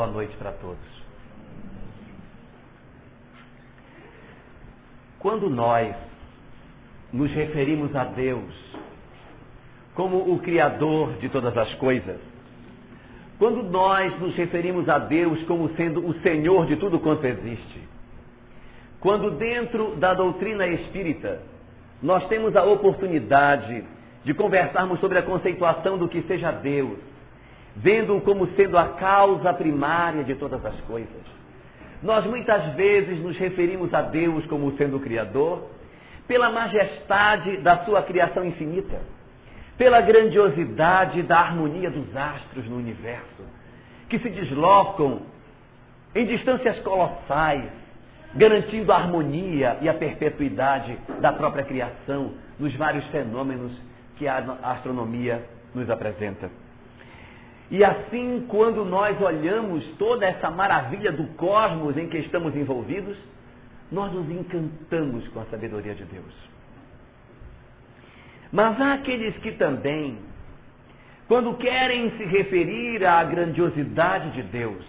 boa noite para todos. Quando nós nos referimos a Deus como o Criador de todas as coisas, quando nós nos referimos a Deus como sendo o Senhor de tudo quanto existe, quando dentro da doutrina espírita nós temos a oportunidade de conversarmos sobre a conceituação do que seja Deus, vendo-o como sendo a causa primária de todas as coisas, nós muitas vezes nos referimos a Deus como sendo o Criador, pela majestade da sua criação infinita, pela grandiosidade da harmonia dos astros no universo, que se deslocam em distâncias colossais, garantindo a harmonia e a perpetuidade da própria criação nos vários fenômenos que a astronomia nos apresenta. E assim, quando nós olhamos toda essa maravilha do cosmos em que estamos envolvidos, nós nos encantamos com a sabedoria de Deus. Mas há aqueles que também, quando querem se referir à grandiosidade de Deus,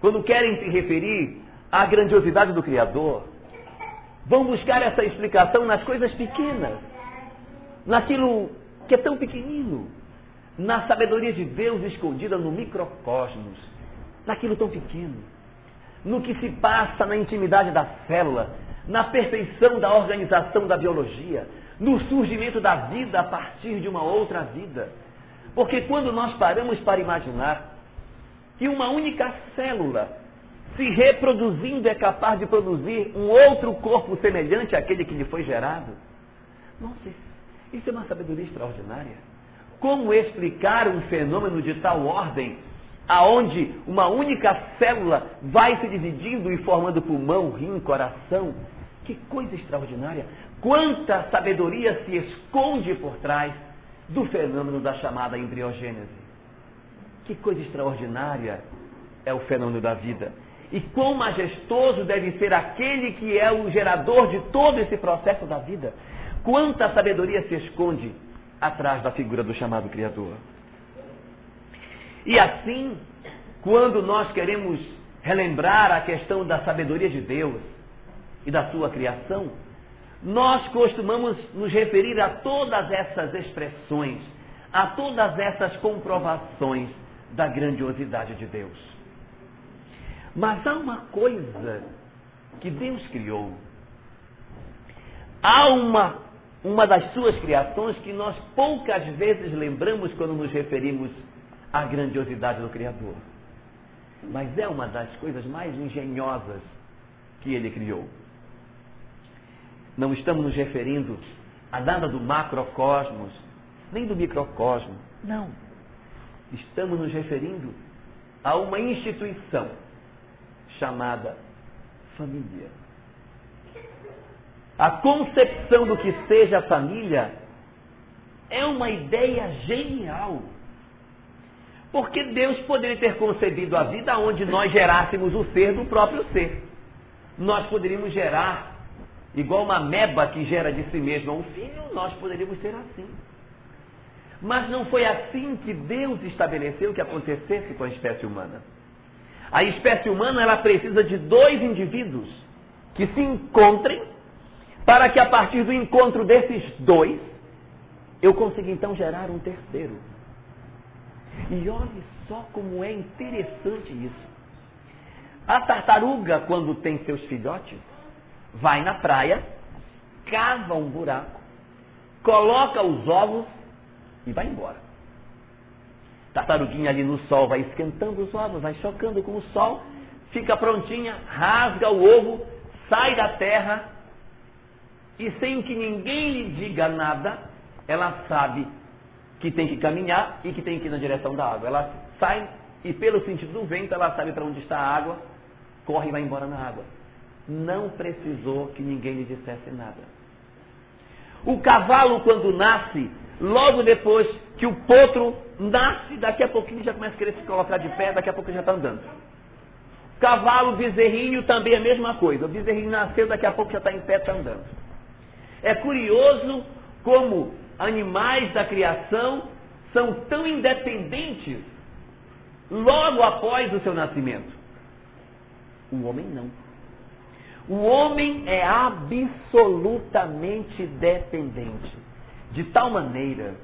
quando querem se referir à grandiosidade do Criador, vão buscar essa explicação nas coisas pequenas, naquilo que é tão pequenino, na sabedoria de Deus escondida no microcosmos, naquilo tão pequeno, no que se passa na intimidade da célula, na perfeição da organização da biologia, no surgimento da vida a partir de uma outra vida. Porque quando nós paramos para imaginar que uma única célula se reproduzindo é capaz de produzir um outro corpo semelhante àquele que lhe foi gerado, nossa, isso é uma sabedoria extraordinária. Como explicar um fenômeno de tal ordem, aonde uma única célula vai se dividindo e formando pulmão, rim, coração? Que coisa extraordinária! Quanta sabedoria se esconde por trás do fenômeno da chamada embriogênese. Que coisa extraordinária é o fenômeno da vida. E quão majestoso deve ser aquele que é o gerador de todo esse processo da vida. Quanta sabedoria se esconde atrás da figura do chamado Criador. E assim, quando nós queremos relembrar a questão da sabedoria de Deus e da sua criação, nós costumamos nos referir a todas essas expressões, a todas essas comprovações da grandiosidade de Deus. Mas há uma coisa que Deus criou. Há uma uma das suas criações que nós poucas vezes lembramos quando nos referimos à grandiosidade do Criador. Mas é uma das coisas mais engenhosas que ele criou. Não estamos nos referindo a nada do macrocosmos, nem do microcosmo. Não. Estamos nos referindo a uma instituição chamada família. A concepção do que seja a família é uma ideia genial. Porque Deus poderia ter concebido a vida onde nós gerássemos o ser do próprio ser. Nós poderíamos gerar, igual uma meba que gera de si mesma um filho, nós poderíamos ser assim. Mas não foi assim que Deus estabeleceu que acontecesse com a espécie humana. A espécie humana ela precisa de dois indivíduos que se encontrem para que a partir do encontro desses dois, eu consiga então gerar um terceiro. E olhe só como é interessante isso. A tartaruga, quando tem seus filhotes, vai na praia, cava um buraco, coloca os ovos e vai embora. Tartaruguinha ali no sol vai esquentando os ovos, vai chocando com o sol, fica prontinha, rasga o ovo, sai da terra e sem que ninguém lhe diga nada, ela sabe que tem que caminhar e que tem que ir na direção da água. Ela sai e pelo sentido do vento ela sabe para onde está a água, corre e vai embora na água. Não precisou que ninguém lhe dissesse nada. O cavalo, quando nasce, logo depois que o potro nasce, daqui a pouquinho já começa a querer se colocar de pé, daqui a pouco já está andando. Cavalo, bezerrinho, também é a mesma coisa. O bezerrinho nasceu, daqui a pouco já está em pé, está andando. É curioso como animais da criação são tão independentes logo após o seu nascimento. O homem não. O homem é absolutamente dependente, de tal maneira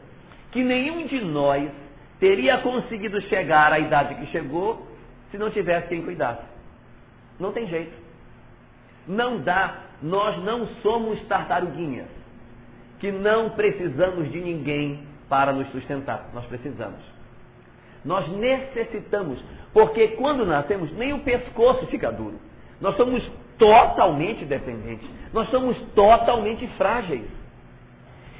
que nenhum de nós teria conseguido chegar à idade que chegou se não tivesse quem cuidasse. Não tem jeito. Não dá. Nós não somos tartaruguinhas que não precisamos de ninguém para nos sustentar. Nós precisamos. Nós necessitamos, porque quando nascemos, nem o pescoço fica duro. Nós somos totalmente dependentes. Nós somos totalmente frágeis.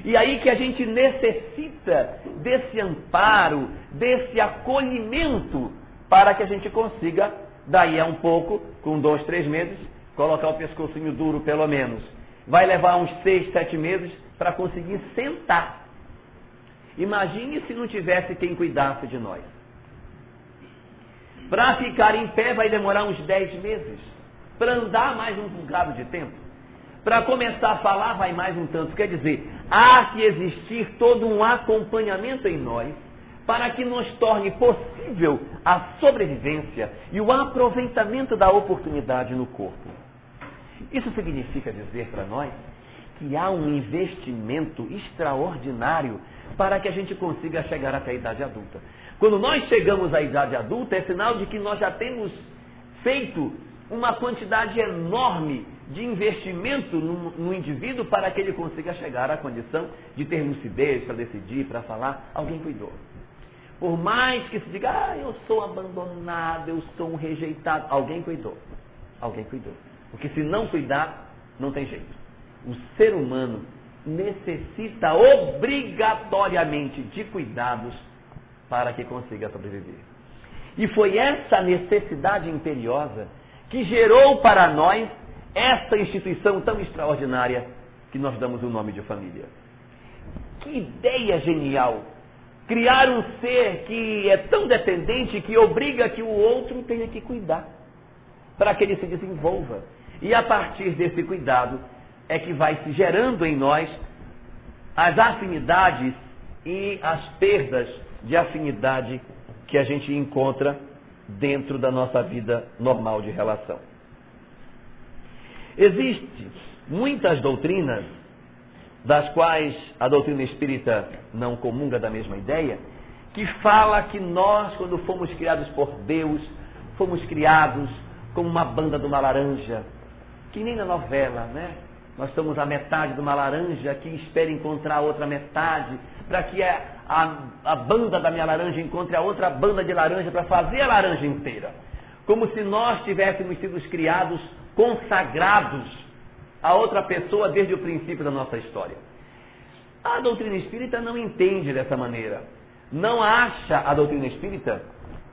E aí que a gente necessita desse amparo, desse acolhimento, para que a gente consiga, daí a um pouco, com dois, três meses, colocar o pescocinho duro pelo menos. Vai levar uns seis, sete meses para conseguir sentar. Imagine se não tivesse quem cuidasse de nós. Para ficar em pé vai demorar uns dez meses. Para andar mais um bocado de tempo. Para começar a falar vai mais um tanto. Quer dizer, há que existir todo um acompanhamento em nós para que nos torne possível a sobrevivência e o aproveitamento da oportunidade no corpo. Isso significa dizer para nós que há um investimento extraordinário para que a gente consiga chegar até a idade adulta. Quando nós chegamos à idade adulta, é sinal de que nós já temos feito uma quantidade enorme de investimento no, no, indivíduo para que ele consiga chegar à condição de ter lucidez para decidir, para falar. Alguém cuidou. Por mais que se diga, ah, eu sou abandonado, eu sou um rejeitado, alguém cuidou. Alguém cuidou. Porque se não cuidar, não tem jeito o ser humano necessita obrigatoriamente de cuidados para que consiga sobreviver. E foi essa necessidade imperiosa que gerou para nós essa instituição tão extraordinária que nós damos o nome de família. Que ideia genial! Criar um ser que é tão dependente que obriga que o outro tenha que cuidar, para que ele se desenvolva. E a partir desse cuidado, é que vai se gerando em nós as afinidades e as perdas de afinidade que a gente encontra dentro da nossa vida normal de relação. Existem muitas doutrinas, das quais a doutrina espírita não comunga da mesma ideia, que fala que nós, quando fomos criados por Deus, fomos criados como uma banda de uma laranja, que nem na novela, né? Nós somos a metade de uma laranja que espera encontrar a outra metade, para que a, a, a, banda da minha laranja encontre a outra banda de laranja para fazer a laranja inteira. Como se nós tivéssemos sido criados consagrados a outra pessoa desde o princípio da nossa história. A doutrina espírita não entende dessa maneira. Não acha a doutrina espírita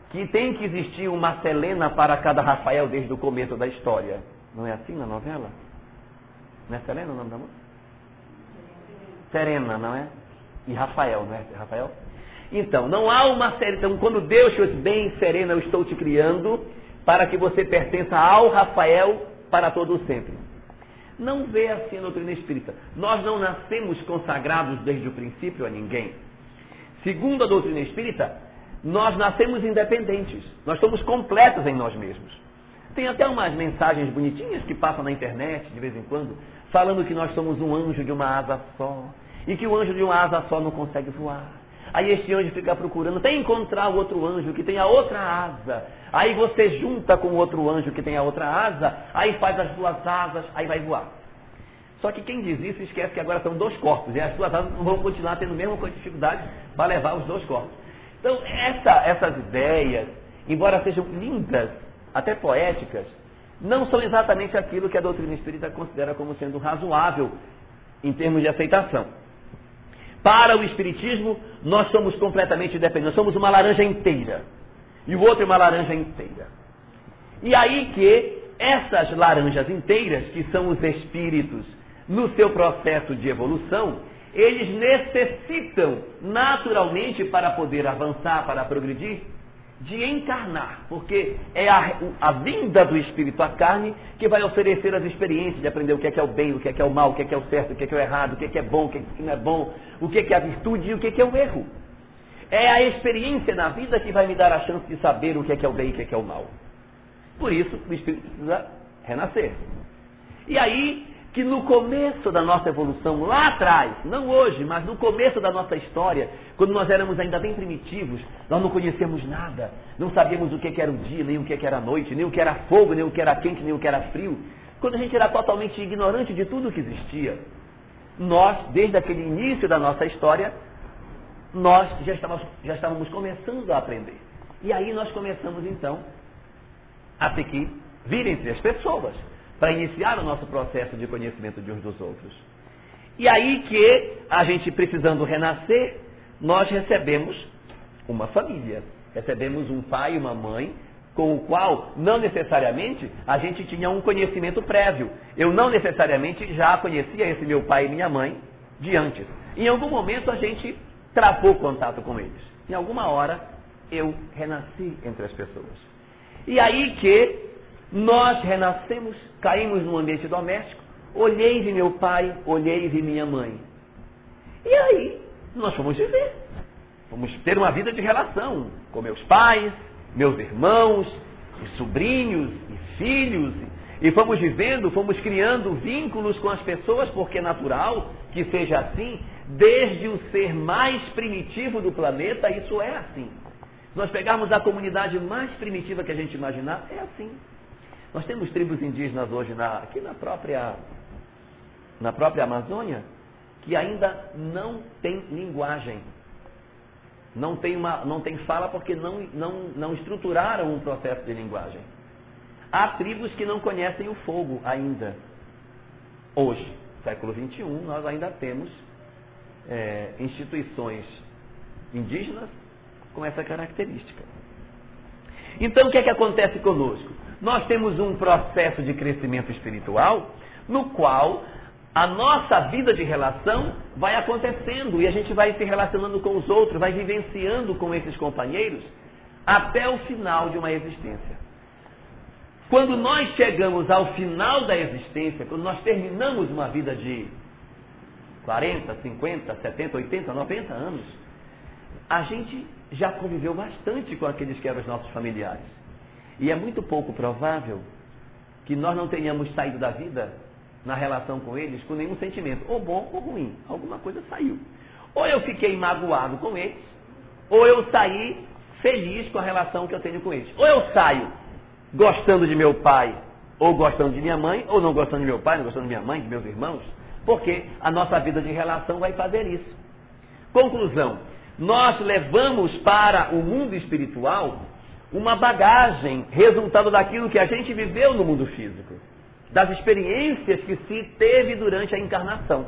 que tem que existir uma Selena para cada Rafael desde o começo da história. Não é assim na novela? Não é Selena o nome da moça? Serena, não é? E Rafael, não é? Rafael? Então, não há uma série. Então, quando Deus te bem, Serena, eu estou te criando para que você pertença ao Rafael para todo sempre. Não vê assim a doutrina espírita. Nós não nascemos consagrados desde o princípio a ninguém. Segundo a doutrina espírita, nós nascemos independentes. Nós somos completos em nós mesmos. Tem até umas mensagens bonitinhas que passam na internet de vez em quando, falando que nós somos um anjo de uma asa só. E que o anjo de uma asa só não consegue voar. Aí este anjo fica procurando até encontrar o outro anjo que tem a outra asa. Aí você junta com o outro anjo que tem a outra asa, aí faz as duas asas, aí vai voar. Só que quem diz isso esquece que agora são dois corpos, e as duas asas vão continuar tendo a mesma dificuldade para levar os dois corpos. Então, essa, essas ideias, embora sejam lindas, até poéticas, não são exatamente aquilo que a doutrina espírita considera como sendo razoável em termos de aceitação. Para o Espiritismo, nós somos completamente dependentes. Somos uma laranja inteira. E o outro é uma laranja inteira. E aí que essas laranjas inteiras, que são os espíritos, no seu processo de evolução, eles necessitam naturalmente para poder avançar, para progredir, de encarnar, porque é a, a, vinda do Espírito à carne que vai oferecer as experiências de aprender o que é, que é o bem, o que é, que é o mal, o que é, que é o certo, o que é, que é o errado, o que é, que é bom, o que é, que é bom, o que é, que é a virtude e o que é, que é o erro. É a experiência na vida que vai me dar a chance de saber o que é, que é o bem e o que é, que é o mal. Por isso, o espírito precisa renascer. E aí, que no começo da nossa evolução, lá atrás, não hoje, mas no começo da nossa história, quando nós éramos ainda bem primitivos, nós não conhecíamos nada, não sabíamos o que era o dia, nem o que era a noite, nem o que era fogo, nem o que era quente, nem o que era frio. Quando a gente era totalmente ignorante de tudo o que existia, nós, desde aquele início da nossa história, nós já estávamos, já estávamos começando a aprender. E aí nós começamos então a ter que vir entre as pessoas para iniciar o nosso processo de conhecimento de uns dos outros. E aí que a gente precisando renascer, nós recebemos uma família, recebemos um pai e uma mãe com o qual não necessariamente a gente tinha um conhecimento prévio. Eu não necessariamente já conhecia esse meu pai e minha mãe de antes. Em algum momento a gente travou contato com eles. Em alguma hora eu renasci entre as pessoas. E aí que nós renascemos, caímos no ambiente doméstico, olhei de meu pai, olhei de minha mãe. E aí nós fomos viver. Fomos ter uma vida de relação com meus pais, meus irmãos, e sobrinhos, e filhos, e fomos vivendo, fomos criando vínculos com as pessoas, porque é natural que seja assim, desde o ser mais primitivo do planeta, isso é assim. Se nós pegarmos a comunidade mais primitiva que a gente imaginar, é assim. Nós temos tribos indígenas hoje na, aqui na própria, na própria Amazônia que ainda não tem linguagem. Não tem, uma, não tem fala porque não, não, não estruturaram um processo de linguagem. Há tribos que não conhecem o fogo ainda. Hoje, século XXI, nós ainda temos é, instituições indígenas com essa característica. Então, o que é que acontece conosco? Nós temos um processo de crescimento espiritual no qual a nossa vida de relação vai acontecendo e a gente vai se relacionando com os outros, vai vivenciando com esses companheiros até o final de uma existência. Quando nós chegamos ao final da existência, quando nós terminamos uma vida de 40, 50, 70, 80, 90 anos, a gente já conviveu bastante com aqueles que eram os nossos familiares. E é muito pouco provável que nós não tenhamos saído da vida na relação com eles com nenhum sentimento, ou bom ou ruim. Alguma coisa saiu. Ou eu fiquei magoado com eles, ou eu saí feliz com a relação que eu tenho com eles. Ou eu saio gostando de meu pai, ou gostando de minha mãe, ou não gostando de meu pai, não gostando de minha mãe, de meus irmãos, porque a nossa vida de relação vai fazer isso. Conclusão: nós levamos para o mundo espiritual uma bagagem resultado daquilo que a gente viveu no mundo físico das experiências que se teve durante a encarnação.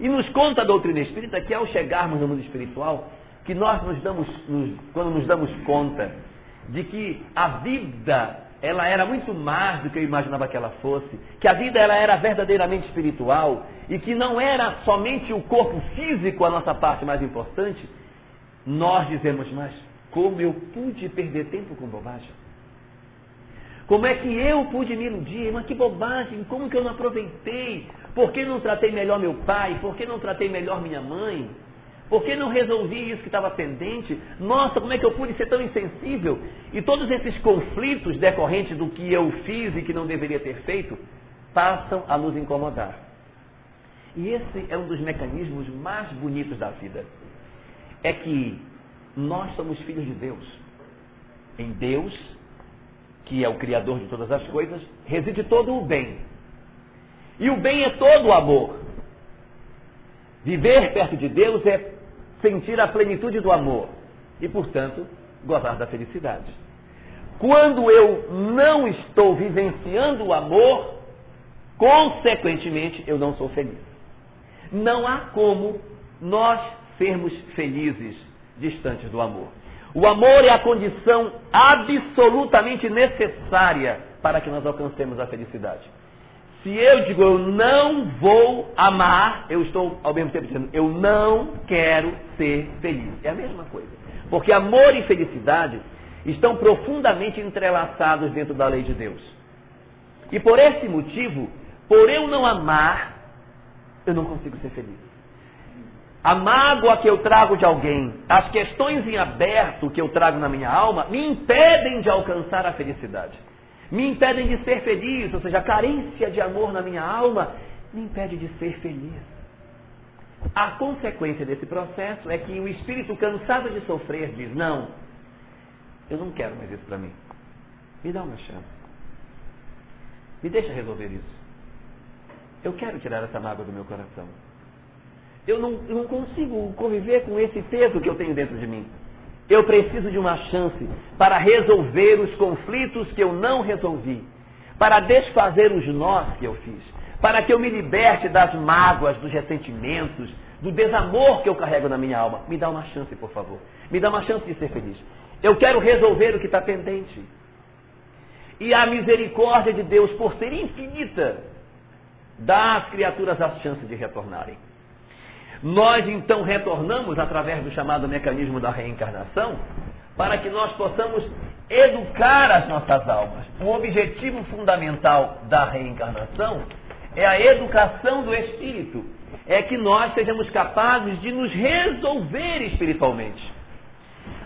E nos conta a doutrina espírita que ao chegarmos no mundo espiritual, que nós nos damos, nos, quando nos damos conta de que a vida ela era muito mais do que eu imaginava que ela fosse, que a vida ela era verdadeiramente espiritual e que não era somente o corpo físico a nossa parte mais importante, nós dizemos, mas como eu pude perder tempo com bobagem? Como é que eu pude me iludir? Mas que bobagem, como que eu não aproveitei? Por que não tratei melhor meu pai? Por que não tratei melhor minha mãe? Por que não resolvi isso que estava pendente? Nossa, como é que eu pude ser tão insensível? E todos esses conflitos decorrentes do que eu fiz e que não deveria ter feito passam a nos incomodar. E esse é um dos mecanismos mais bonitos da vida. É que nós somos filhos de Deus. Em Deus que é o Criador de todas as coisas, reside todo o bem. E o bem é todo o amor. Viver perto de Deus é sentir a plenitude do amor e, portanto, gozar da felicidade. Quando eu não estou vivenciando o amor, consequentemente eu não sou feliz. Não há como nós sermos felizes distantes do amor. O amor é a condição absolutamente necessária para que nós alcancemos a felicidade. Se eu digo eu não vou amar, eu estou ao mesmo tempo dizendo eu não quero ser feliz. É a mesma coisa. Porque amor e felicidade estão profundamente entrelaçados dentro da lei de Deus. E por esse motivo, por eu não amar, eu não consigo ser feliz. A mágoa que eu trago de alguém, as questões em aberto que eu trago na minha alma, me impedem de alcançar a felicidade. Me impedem de ser feliz, ou seja, a carência de amor na minha alma me impede de ser feliz. A consequência desse processo é que o espírito cansado de sofrer diz: Não, eu não quero mais isso para mim. Me dá uma chance. Me deixa resolver isso. Eu quero tirar essa mágoa do meu coração. Eu não, eu não consigo conviver com esse peso que eu tenho dentro de mim. Eu preciso de uma chance para resolver os conflitos que eu não resolvi, para desfazer os nós que eu fiz, para que eu me liberte das mágoas, dos ressentimentos, do desamor que eu carrego na minha alma. Me dá uma chance, por favor. Me dá uma chance de ser feliz. Eu quero resolver o que está pendente. E a misericórdia de Deus, por ser infinita, dá às criaturas a chance de retornarem. Nós então retornamos através do chamado mecanismo da reencarnação para que nós possamos educar as nossas almas. O objetivo fundamental da reencarnação é a educação do espírito. É que nós sejamos capazes de nos resolver espiritualmente.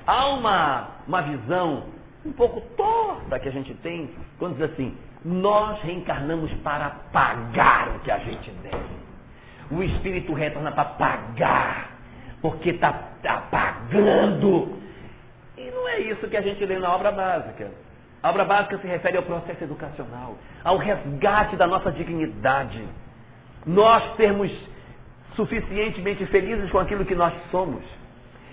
Há uma, uma visão um pouco torta que a gente tem quando diz assim: nós reencarnamos para pagar o que a gente deve. O espírito retorna para pagar, porque está tá pagando. E não é isso que a gente lê na obra básica. A obra básica se refere ao processo educacional, ao resgate da nossa dignidade. Nós sermos suficientemente felizes com aquilo que nós somos.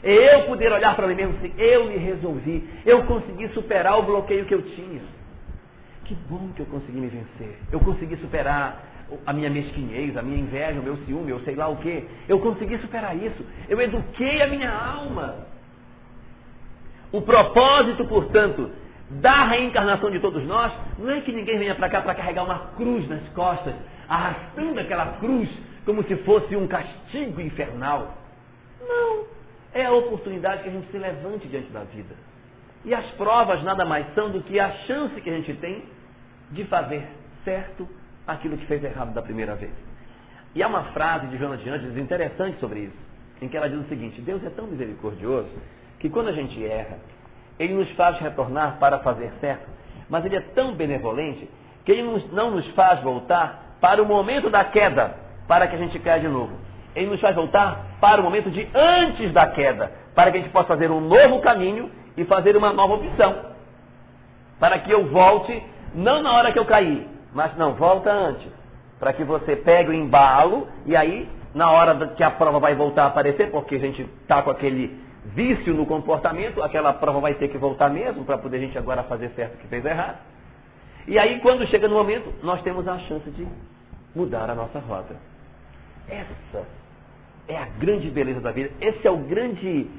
É eu poder olhar para mim mesmo assim, eu me resolvi, eu consegui superar o bloqueio que eu tinha. Que bom que eu consegui me vencer. Eu consegui superar a minha mesquinhez, a minha inveja, o meu ciúme, eu sei lá o quê. Eu consegui superar isso. Eu eduquei a minha alma. O propósito, portanto, da reencarnação de todos nós não é que ninguém venha para cá para carregar uma cruz nas costas, arrastando aquela cruz como se fosse um castigo infernal. Não. É a oportunidade que a gente se levante diante da vida. E as provas nada mais são do que a chance que a gente tem de fazer certo aquilo que fez errado da primeira vez. E há uma frase de Joana de Anjos interessante sobre isso, em que ela diz o seguinte: Deus é tão misericordioso que quando a gente erra, Ele nos faz retornar para fazer certo, mas Ele é tão benevolente que Ele não nos faz voltar para o momento da queda, para que a gente caia de novo. Ele nos faz voltar para o momento de antes da queda, para que a gente possa fazer um novo caminho e fazer uma nova opção. Para que eu volte, não na hora que eu caí, mas não, volta antes. Para que você pegue o embalo e aí, na hora que a prova vai voltar a aparecer, porque a gente está com aquele vício no comportamento, aquela prova vai ter que voltar mesmo para poder a gente agora fazer certo o que fez errado. E aí, quando chega no momento, nós temos a chance de mudar a nossa rota. Essa é a grande beleza da vida. Esse é o grande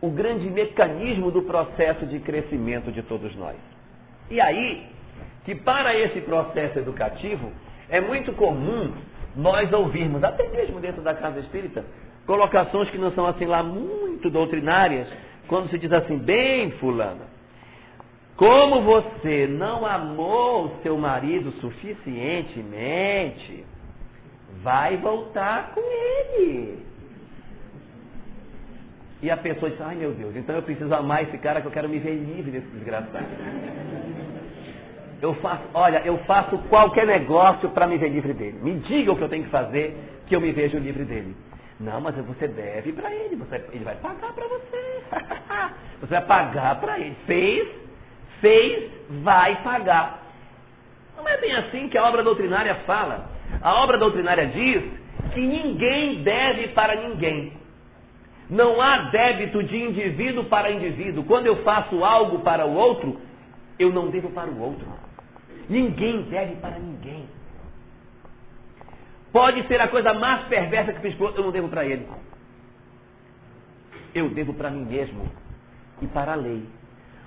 o grande mecanismo do processo de crescimento de todos nós. E aí, que para esse processo educativo, é muito comum nós ouvirmos, até mesmo dentro da casa espírita, colocações que não são assim lá muito doutrinárias, quando se diz assim, bem fulana, como você não amou o seu marido suficientemente, vai voltar com ele. E a pessoa diz, ai meu Deus, então eu preciso amar esse cara que eu quero me ver livre desse desgraçado. Eu faço, olha, eu faço qualquer negócio para me ver livre dele. Me diga o que eu tenho que fazer que eu me vejo livre dele. Não, mas você deve para ele, você, ele vai pagar para você. você vai pagar para ele. Fez, fez, vai pagar. Não é bem assim que a obra doutrinária fala. A obra doutrinária diz que ninguém deve para ninguém. Não há débito de indivíduo para indivíduo. Quando eu faço algo para o outro, eu não devo para o outro. Ninguém deve para ninguém. Pode ser a coisa mais perversa que fiz eu não devo para ele. Eu devo para mim mesmo e para a lei.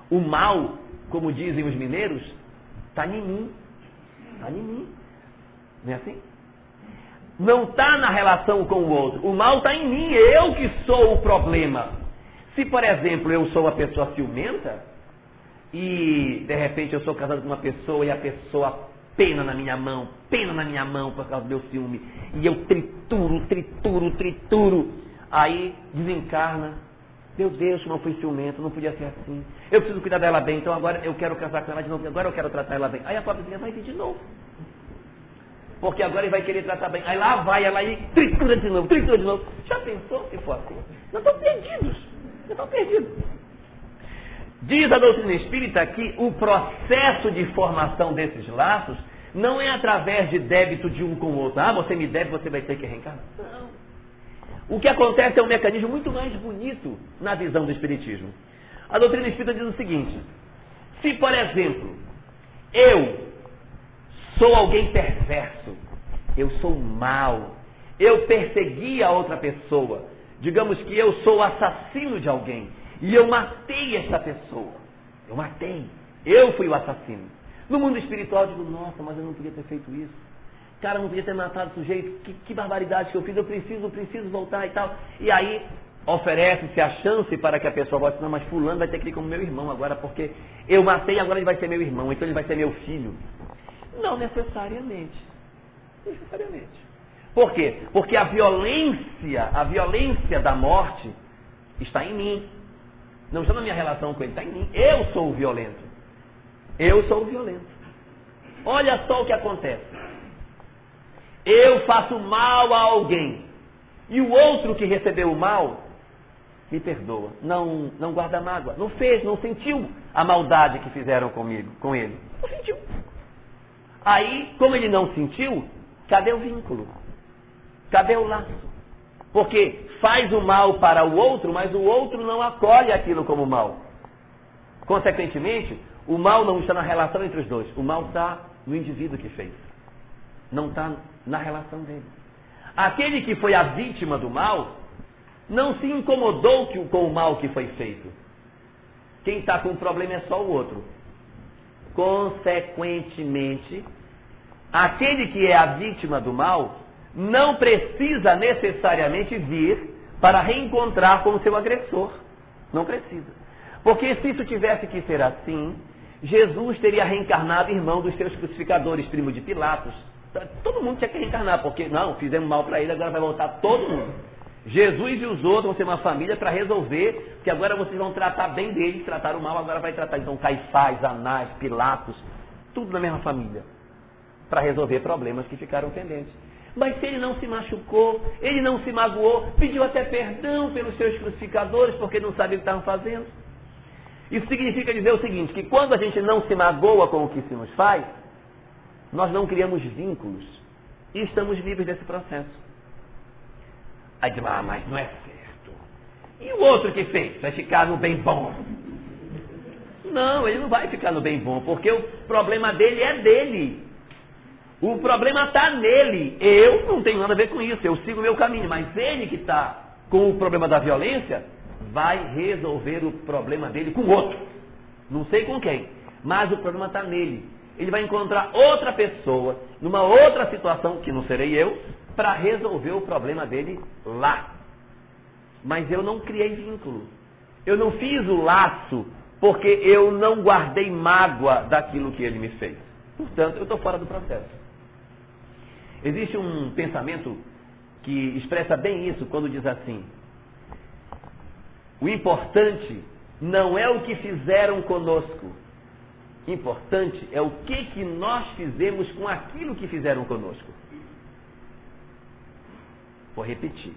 O mal, como dizem os mineiros, está em mim. Está em mim. Não é assim? não está na relação com o outro. O mal está em mim, eu que sou o problema. Se, por exemplo, eu sou uma pessoa ciumenta, e de repente eu sou casado com uma pessoa e a pessoa pena na minha mão, pena na minha mão por causa do meu ciúme. E eu trituro, trituro, trituro. Aí desencarna. Meu Deus, não fui ciumento, não podia ser assim. Eu preciso cuidar dela bem, então agora eu quero casar com ela de novo, agora eu quero tratar ela bem. Aí a pobrezinha vai vir de novo. Porque agora ele vai querer tratar bem. Aí lá vai ela e tritura de novo, tritura de novo. Já pensou se for assim? Não estão perdidos. Não estão perdidos. Diz a doutrina espírita que o processo de formação desses laços não é através de débito de um com o outro. Ah, você me deve, você vai ter que reencarnar. Não. O que acontece é um mecanismo muito mais bonito na visão do Espiritismo. A doutrina espírita diz o seguinte: se, por exemplo, eu sou alguém perverso, eu sou mau, eu persegui a outra pessoa, digamos que eu sou assassino de alguém, e eu matei esta pessoa, eu matei, eu fui o assassino. No mundo espiritual eu digo, nossa, mas eu não podia ter feito isso. Cara, eu não podia ter matado o sujeito, que, que barbaridade que eu fiz, eu preciso, preciso voltar e tal. E aí oferece-se a chance para que a pessoa volte, não, mas fulano vai ter que ir como meu irmão agora, porque eu matei, agora ele vai ser meu irmão, então ele vai ser meu filho. Não necessariamente. Necessariamente. Por quê? Porque a violência, a violência da morte está em mim. Não está na minha relação com ele, está em mim. Eu sou o violento. Eu sou o violento. Olha só o que acontece. Eu faço mal a alguém. E o outro que recebeu o mal me perdoa. Não, não guarda mágoa. Não fez, não sentiu a maldade que fizeram comigo, com ele. Não sentiu. Aí, como ele não sentiu, cadê o vínculo? Cadê o laço? Porque faz o mal para o outro, mas o outro não acolhe aquilo como mal. Consequentemente, o mal não está na relação entre os dois. O mal está no indivíduo que fez. Não está na relação dele. Aquele que foi a vítima do mal não se incomodou com o mal que foi feito. Quem está com o problema é só o outro. Consequentemente, aquele que é a vítima do mal não precisa necessariamente vir para reencontrar com o seu agressor. Não precisa. Porque se isso tivesse que ser assim, Jesus teria reencarnado irmão dos seus crucificadores, primo de Pilatos. Todo mundo tinha que reencarnar, porque não, fizemos mal para ele, agora vai voltar todo mundo. Jesus e os outros vão ser uma família para resolver, que agora vocês vão tratar bem deles, tratar o mal, agora vai tratar então Caifás, Anás, Pilatos, tudo na mesma família, para resolver problemas que ficaram pendentes. Mas se ele não se machucou, ele não se magoou, pediu até perdão pelos seus crucificadores, porque não sabia o que estavam fazendo. Isso significa dizer o seguinte, que quando a gente não se magoa com o que se nos faz, nós não criamos vínculos e estamos livres desse processo. Aí diz, ah, mas não é certo. E o outro que fez? Vai ficar no bem bom. Não, ele não vai ficar no bem bom, porque o problema dele é dele. O problema está nele. Eu não tenho nada a ver com isso, eu sigo o meu caminho, mas ele que está com o problema da violência vai resolver o problema dele com outro. Não sei com quem, mas o problema está nele. Ele vai encontrar outra pessoa, numa outra situação, que não serei eu, para resolver o problema dele lá. Mas eu não criei vínculo. Eu não fiz o laço porque eu não guardei mágoa daquilo que ele me fez. Portanto, eu estou fora do processo. Existe um pensamento que expressa bem isso quando diz assim: o importante não é o que fizeram conosco, importante é o que, que nós fizemos com aquilo que fizeram conosco. Vou repetir.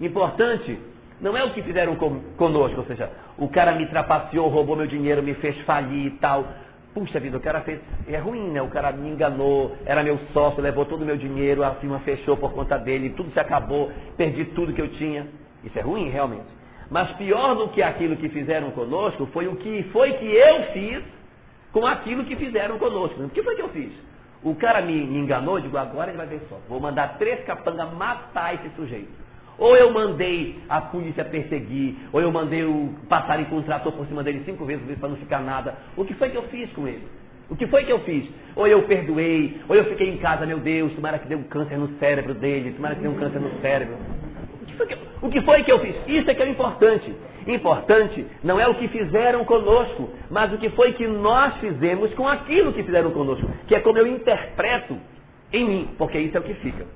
Importante não é o que fizeram conosco, ou seja, o cara me trapaceou, roubou meu dinheiro, me fez falir e tal. Puxa vida, o cara fez. É ruim, né? O cara me enganou, era meu sócio, levou todo o meu dinheiro, a firma fechou por conta dele, tudo se acabou, perdi tudo que eu tinha. Isso é ruim, realmente. Mas pior do que aquilo que fizeram conosco foi o que foi que eu fiz com aquilo que fizeram conosco. O que foi que eu fiz? O cara me, me enganou, digo, agora ele vai ver só. Vou mandar três capangas matar esse sujeito. Ou eu mandei a polícia perseguir, ou eu mandei o passarinho com um trator por cima dele cinco vezes para não ficar nada. O que foi que eu fiz com ele? O que foi que eu fiz? Ou eu perdoei, ou eu fiquei em casa, meu Deus, tomara que deu um câncer no cérebro dele, tomara que deu um câncer no cérebro. O que, foi que, o que foi que eu fiz? Isso é que é o importante. Importante não é o que fizeram conosco, mas o que foi que nós fizemos com aquilo que fizeram conosco, que é como eu interpreto em mim, porque isso é o que fica.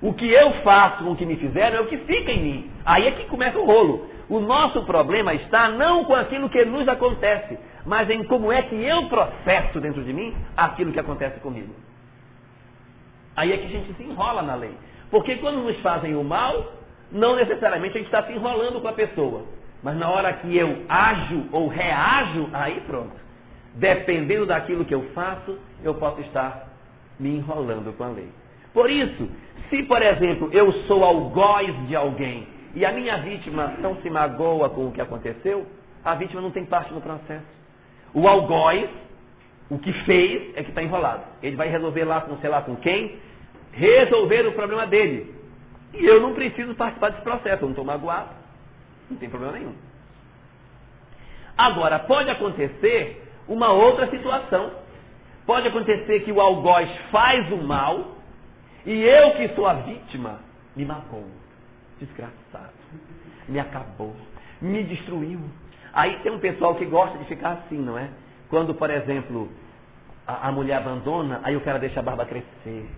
O que eu faço com o que me fizeram é o que fica em mim. Aí é que começa o rolo. O nosso problema está não com aquilo que nos acontece, mas em como é que eu processo dentro de mim aquilo que acontece comigo. Aí é que a gente se enrola na lei. Porque quando nos fazem o mal, não necessariamente a gente está se enrolando com a pessoa. Mas na hora que eu ajo ou reajo, aí pronto. Dependendo daquilo que eu faço, eu posso estar me enrolando com a lei. Por isso, se por exemplo eu sou algoz de alguém e a minha vítima não se magoa com o que aconteceu, a vítima não tem parte no processo. O algoz, o que fez, é que está enrolado. Ele vai resolver lá com sei lá com quem, resolver o problema dele. E eu não preciso participar desse processo, eu não estou magoado. Não tem problema nenhum. Agora, pode acontecer uma outra situação. Pode acontecer que o algoz faz o mal e eu que sou a vítima me matou. Desgraçado. Me acabou. Me destruiu. Aí tem um pessoal que gosta de ficar assim, não é? Quando, por exemplo, a, a mulher abandona, aí o cara deixa a barba crescer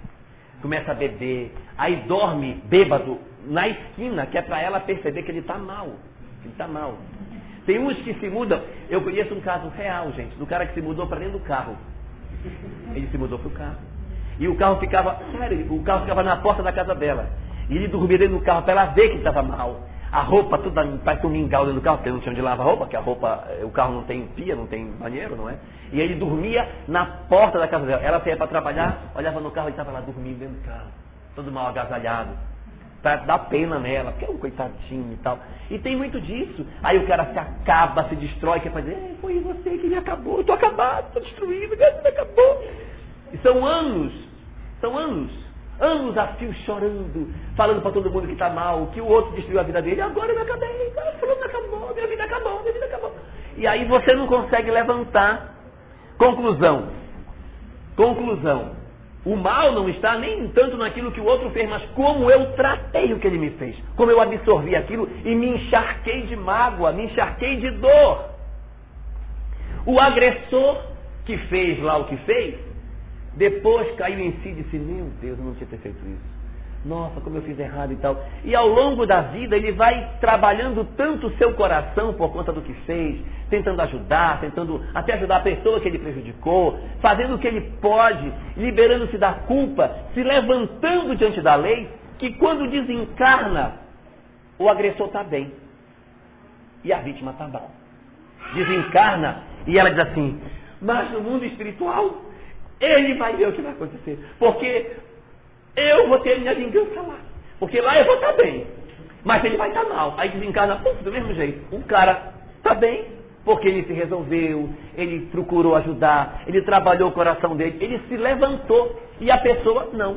começa a beber, aí dorme bêbado na esquina, que é para ela perceber que ele está mal. Ele está mal. Tem uns que se mudam. Eu conheço um caso real, gente, do cara que se mudou para dentro do carro. Ele se mudou para o carro. E o carro ficava, sério, o carro ficava na porta da casa dela. E ele dormia dentro do carro para ela ver que estava mal. A roupa toda, parece um mingau dentro do carro, porque não tinha onde lavar roupa, porque a roupa, eh, o carro não tem pia, não tem banheiro, não é? E ele dormia na porta da casa dela. Ela saía para trabalhar, olhava no carro e estava lá dormindo dentro do carro, todo mal agasalhado. Para dar pena nela, porque é um coitadinho e tal. E tem muito disso. Aí o cara se acaba, se destrói, quer fazer, foi você que me acabou, eu estou acabado, estou destruído, me acabou. São anos, são anos, anos a fio chorando, falando para todo mundo que está mal, que o outro destruiu a vida dele, agora eu me acabei, fulano acabou, minha vida acabou, minha vida acabou. E aí você não consegue levantar Conclusão. Conclusão. O mal não está nem tanto naquilo que o outro fez, mas como eu tratei o que ele me fez. Como eu absorvi aquilo e me encharquei de mágoa, me encharquei de dor. O agressor que fez lá o que fez, depois caiu em si e disse: Meu Deus, eu não tinha ter feito isso nossa, como eu fiz errado e tal. E ao longo da vida ele vai trabalhando tanto o seu coração por conta do que fez, tentando ajudar, tentando até ajudar a pessoa que ele prejudicou, fazendo o que ele pode, liberando-se da culpa, se levantando diante da lei, que quando desencarna, o agressor está bem. E a vítima está mal. Desencarna e ela diz assim, mas no mundo espiritual, ele vai ver o que vai acontecer. Porque eu vou ter minha vingança lá. Porque lá eu vou estar bem. Mas ele vai estar mal. Aí desencarna, puf, do mesmo jeito. O cara está bem, porque ele se resolveu, ele procurou ajudar, ele trabalhou o coração dele, ele se levantou. E a pessoa não.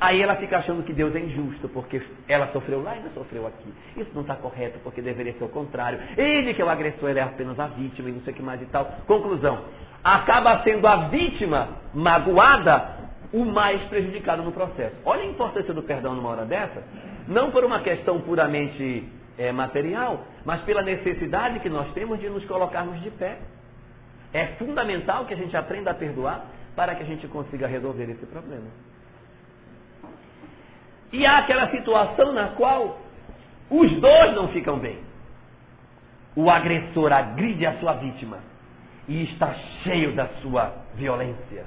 Aí ela fica achando que Deus é injusto, porque ela sofreu lá e não sofreu aqui. Isso não está correto, porque deveria ser o contrário. Ele que é o agressor, ele é apenas a vítima e não sei o que mais e tal. Conclusão. Acaba sendo a vítima magoada o mais prejudicado no processo. Olha a importância do perdão numa hora dessa, não por uma questão puramente é, material, mas pela necessidade que nós temos de nos colocarmos de pé. É fundamental que a gente aprenda a perdoar para que a gente consiga resolver esse problema. E há aquela situação na qual os dois não ficam bem. O agressor agride a sua vítima e está cheio da sua violência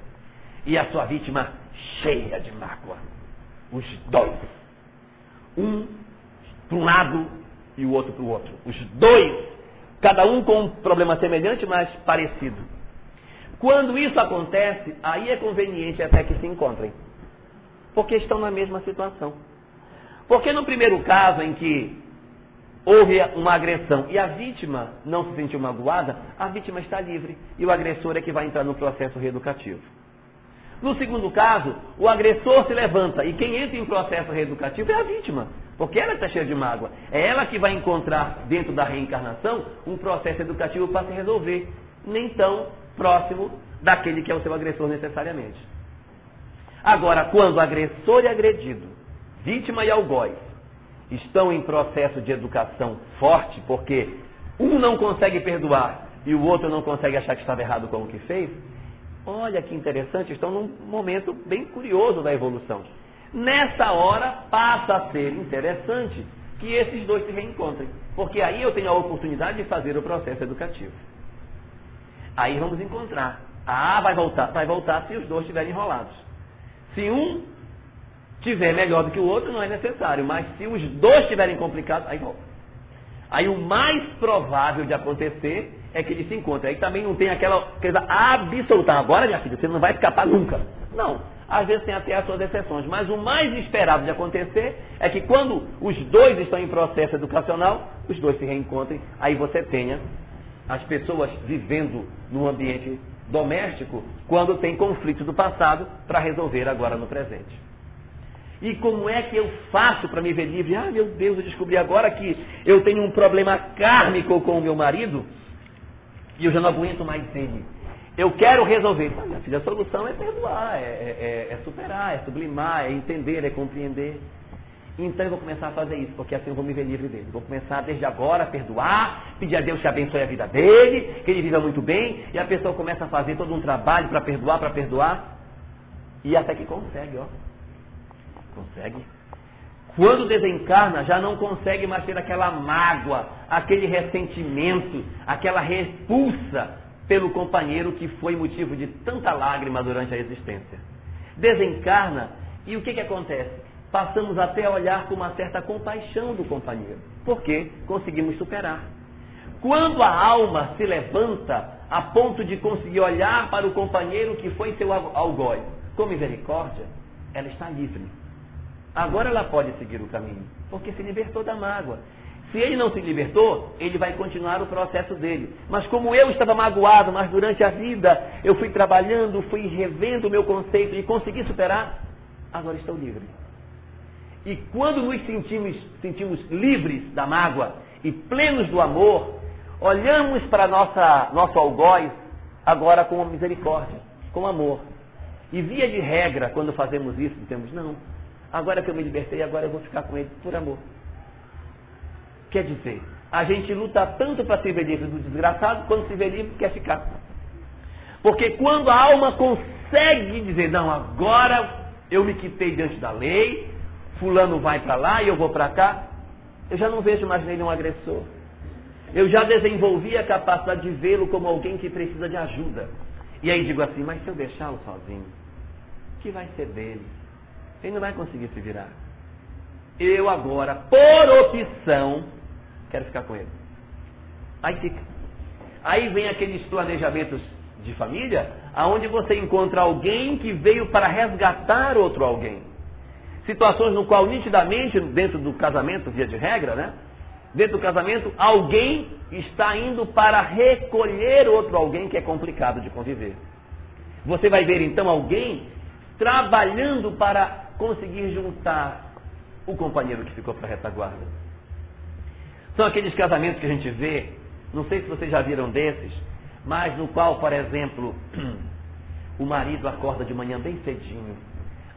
e a sua vítima cheia de mágoa. Os dois. Um para um lado e o outro para o outro. Os dois, cada um com um problema semelhante, mas parecido. Quando isso acontece, aí é conveniente até que se encontrem. Porque estão na mesma situação. Porque no primeiro caso em que houve uma agressão e a vítima não se sentiu magoada, a vítima está livre e o agressor é que vai entrar no processo reeducativo. No segundo caso, o agressor se levanta e quem entra em processo reeducativo é a vítima, porque ela está cheia de mágoa. É ela que vai encontrar dentro da reencarnação um processo educativo para se resolver, nem tão próximo daquele que é o seu agressor necessariamente. Agora, quando agressor e agredido, vítima e algoz, estão em processo de educação forte, porque um não consegue perdoar e o outro não consegue achar que estava errado com o que fez, olha que interessante, estão num momento bem curioso da evolução. Nessa hora passa a ser interessante que esses dois se reencontrem, porque aí eu tenho a oportunidade de fazer o processo educativo. Aí vamos encontrar. Ah, vai voltar, vai voltar se os dois estiverem enrolados. Se um tiver melhor do que o outro, não é necessário, mas se os dois estiverem complicados, aí volta. Aí o mais provável de acontecer é que eles se encontrem. Aí também não tem aquela coisa absoluta. Agora, minha filha, você não vai escapar nunca. Não. Às vezes tem até as suas exceções. Mas o mais esperado de acontecer é que quando os dois estão em processo educacional, os dois se reencontrem, aí você tenha as pessoas vivendo no ambiente doméstico quando tem conflito do passado para resolver agora no presente. E como é que eu faço para me ver livre? Ah, meu Deus, eu descobri agora que eu tenho um problema kármico com o meu marido e eu já não aguento mais ele. Eu quero resolver. Ah, minha filha, a solução é perdoar, é, é, é, superar, é sublimar, é entender, é compreender. Então eu vou começar a fazer isso, porque assim eu vou me ver livre dele. Vou começar desde agora a perdoar, pedir a Deus que abençoe a vida dele, que ele viva muito bem, e a pessoa começa a fazer todo um trabalho para perdoar, para perdoar, e até que consegue, ó. Consegue. Quando desencarna, já não consegue mais ter aquela mágoa, aquele ressentimento, aquela repulsa pelo companheiro que foi motivo de tanta lágrima durante a existência. Desencarna e o que, que acontece? Passamos até a olhar com uma certa compaixão do companheiro, porque conseguimos superar. Quando a alma se levanta a ponto de conseguir olhar para o companheiro que foi seu algoz com misericórdia, ela está livre. Agora ela pode seguir o caminho, porque se libertou da mágoa. Se ele não se libertou, ele vai continuar o processo dele. Mas como eu estava magoado, mas durante a vida eu fui trabalhando, fui revendo o meu conceito e consegui superar, agora estou livre. E quando nos sentimos, sentimos livres da mágoa e plenos do amor, olhamos para nossa, nosso algoz agora com misericórdia, com amor. E via de regra, quando fazemos isso, dizemos, não, agora que eu me libertei, agora eu vou ficar com ele por amor. Quer dizer, a gente luta tanto para se ver livre do desgraçado, quando se vê livre quer ficar. Porque quando a alma consegue dizer, não, agora eu me quitei diante da lei, fulano vai para lá e eu vou para cá, eu já não vejo mais nele um agressor. Eu já desenvolvi a capacidade de vê-lo como alguém que precisa de ajuda. E aí digo assim, mas se eu deixá-lo sozinho, o que vai ser dele? Ele não vai conseguir se virar. Eu agora, por opção, quero ficar com ele. Aí fica. Aí vem aqueles planejamentos de família, aonde você encontra alguém que veio para resgatar outro alguém. Situações no qual nitidamente, dentro do casamento, via de regra, né? Dentro do casamento, alguém está indo para recolher outro alguém que é complicado de conviver. Você vai ver então alguém trabalhando para conseguir juntar o companheiro que ficou para a retaguarda. São aqueles casamentos que a gente vê, não sei se vocês já viram desses, mas no qual, por exemplo, o marido acorda de manhã bem cedinho,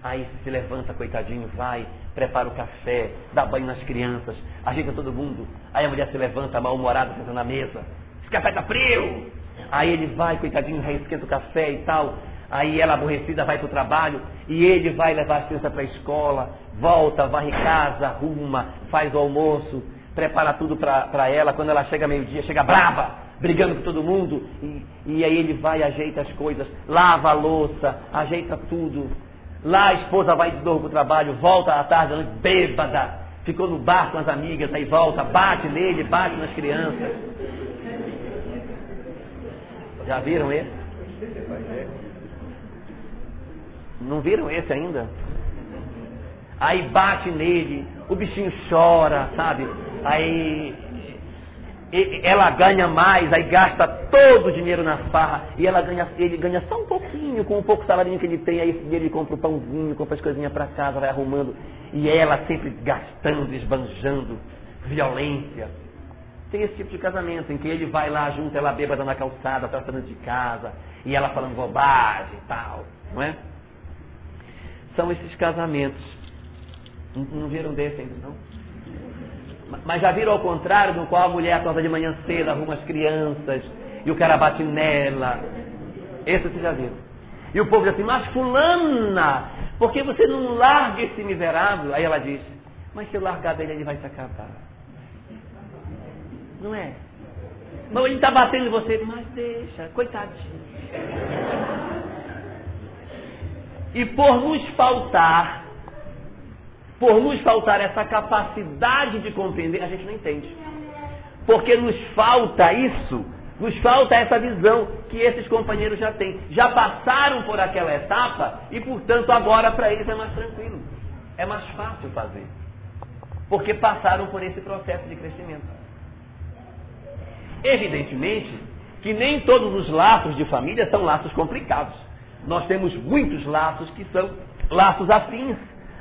aí se levanta, coitadinho, vai, prepara o café, dá banho nas crianças, ajeita todo mundo, aí a mulher se levanta mal-humorada, senta na mesa, esse café tá frio! Aí ele vai, coitadinho, reesquenta o café e tal, aí ela aborrecida vai para o trabalho, e ele vai levar a criança para a escola, volta, varre casa, arruma, faz o almoço, prepara tudo para ela, quando ela chega meio-dia, chega brava, brigando com todo mundo, e, e aí ele vai, ajeita as coisas, lava a louça, ajeita tudo. Lá a esposa vai de novo para o trabalho, volta à tarde, bêbada, ficou no bar com as amigas, aí volta, bate nele, bate nas crianças. Já viram esse? Não viram esse ainda? Aí bate nele, o bichinho chora, sabe? aí ela ganha mais, aí gasta todo o dinheiro na farra, e ela ganha, ele ganha só um pouquinho, com o pouco salário que ele tem, aí ele compra o pãozinho, compra as coisinhas para casa, vai arrumando, e ela sempre gastando, esbanjando, violência. Tem esse tipo de casamento, em que ele vai lá junto, ela bêbada na calçada, tratando de casa, e ela falando bobagem e tal, não é? São esses casamentos. Não, viram desse ainda, não? Mas já viram ao contrário, no qual a mulher acorda de manhã cedo, arruma as crianças, e o cara bate nela. Esse você já viu. E o povo diz assim, mas fulana, por que você não larga esse miserável? Aí ela diz, mas se eu largar dele, ele vai se acabar. Não é? Mas ele está batendo em você, mas deixa, coitadinho. E por nos faltar, por nos faltar essa capacidade de compreender, a gente não entende. Porque nos falta isso, nos falta essa visão que esses companheiros já têm. Já passaram por aquela etapa e, portanto, agora para eles é mais tranquilo. É mais fácil fazer. Porque passaram por esse processo de crescimento. Evidentemente que nem todos os laços de família são laços complicados. Nós temos muitos laços que são laços afins,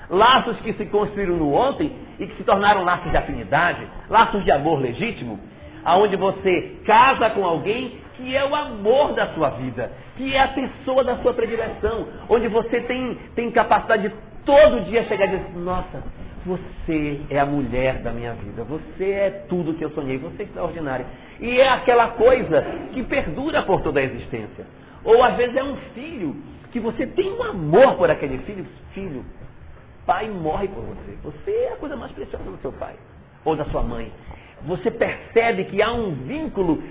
laços que se construíram no ontem e que se tornaram laços de afinidade, laços de amor legítimo, aonde você casa com alguém que é o amor da sua vida, que é a pessoa da sua predileção, onde você tem, tem capacidade de todo dia chegar e dizer, nossa, você é a mulher da minha vida, você é tudo que eu sonhei, você é extraordinária. E é aquela coisa que perdura por toda a existência. Ou às vezes é um filho que você tem um amor por aquele filho. Filho, pai morre por você. Você é a coisa mais preciosa do seu pai ou da sua mãe. Você percebe que há um vínculo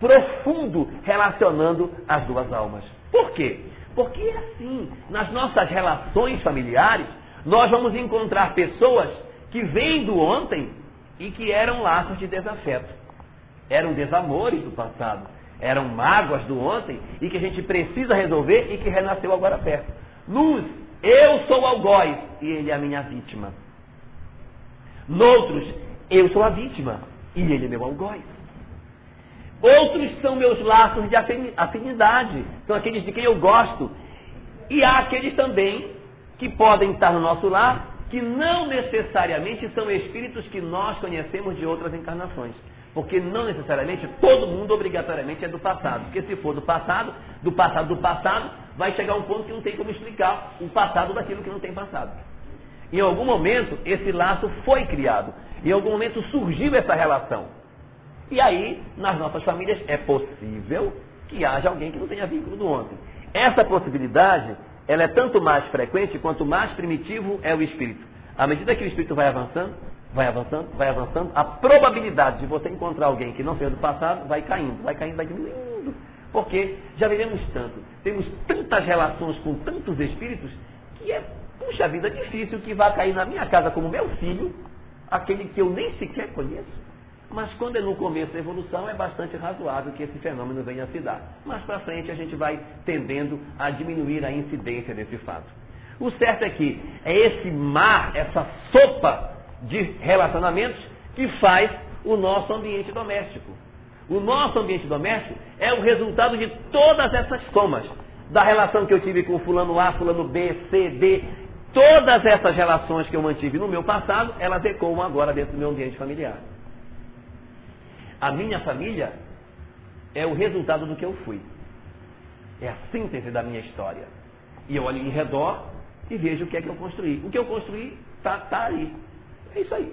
profundo relacionando as duas almas. Por quê? Porque assim, nas nossas relações familiares, nós vamos encontrar pessoas que vêm do ontem e que eram laços de desafeto. Eram desamores do passado eram mágoas do ontem e que a gente precisa resolver e que renasceu agora perto. Luz, eu sou o algoz e ele é a minha vítima. Noutros, eu sou a vítima e ele é meu algoz. Outros são meus laços de afinidade, são aqueles de quem eu gosto. E há aqueles também que podem estar no nosso lar, que não necessariamente são espíritos que nós conhecemos de outras encarnações. Porque não necessariamente todo mundo obrigatoriamente é do passado. Porque se for do passado, do passado do passado, vai chegar um ponto que não tem como explicar o passado daquilo que não tem passado. Em algum momento, esse laço foi criado. Em algum momento surgiu essa relação. E aí, nas nossas famílias, é possível que haja alguém que não tenha vínculo do ontem. Essa possibilidade, ela é tanto mais frequente quanto mais primitivo é o espírito. À medida que o espírito vai avançando, vai avançando, vai avançando, a probabilidade de você encontrar alguém que não seja do passado vai caindo, vai caindo, vai diminuindo. Porque já vivemos tanto, temos tantas relações com tantos espíritos, que é, puxa vida, difícil que vá cair na minha casa como meu filho, aquele que eu nem sequer conheço. Mas quando é no começo da evolução, é bastante razoável que esse fenômeno venha a se dar. Mais para frente, a gente vai tendendo a diminuir a incidência desse fato. O certo é que é esse mar, essa sopa de relacionamentos que faz o nosso ambiente doméstico. O nosso ambiente doméstico é o resultado de todas essas somas. Da relação que eu tive com fulano A, fulano B, C, D. Todas essas relações que eu mantive no meu passado, elas ecoam agora dentro do meu ambiente familiar. A minha família é o resultado do que eu fui. É a síntese da minha história. E eu olho em redor e vejo o que é que eu construí. O que eu construí está tá ali. É isso aí.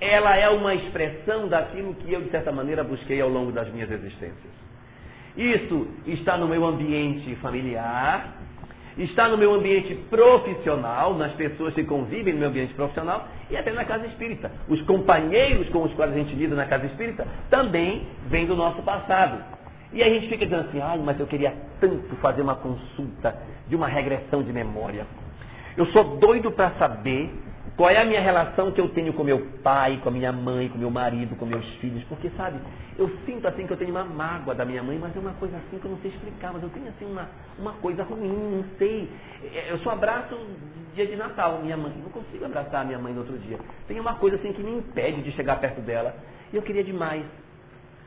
Ela é uma expressão daquilo que eu, de certa maneira, busquei ao longo das minhas existências. Isso está no meu ambiente familiar, está no meu ambiente profissional, nas pessoas que convivem no meu ambiente profissional e até na casa espírita. Os companheiros com os quais a gente lida na casa espírita também vêm do nosso passado. E a gente fica dizendo assim, ai, mas eu queria tanto fazer uma consulta de uma regressão de memória. Eu sou doido para saber qual é a minha relação que eu tenho com meu pai, com a minha mãe, com meu marido, com meus filhos? Porque, sabe, eu sinto assim que eu tenho uma mágoa da minha mãe, mas é uma coisa assim que eu não sei explicar, mas eu tenho assim uma, uma coisa ruim, não sei. É, eu só abraço dia de Natal, minha mãe. Não consigo abraçar a minha mãe no outro dia. Tem uma coisa assim que me impede de chegar perto dela. E eu queria demais.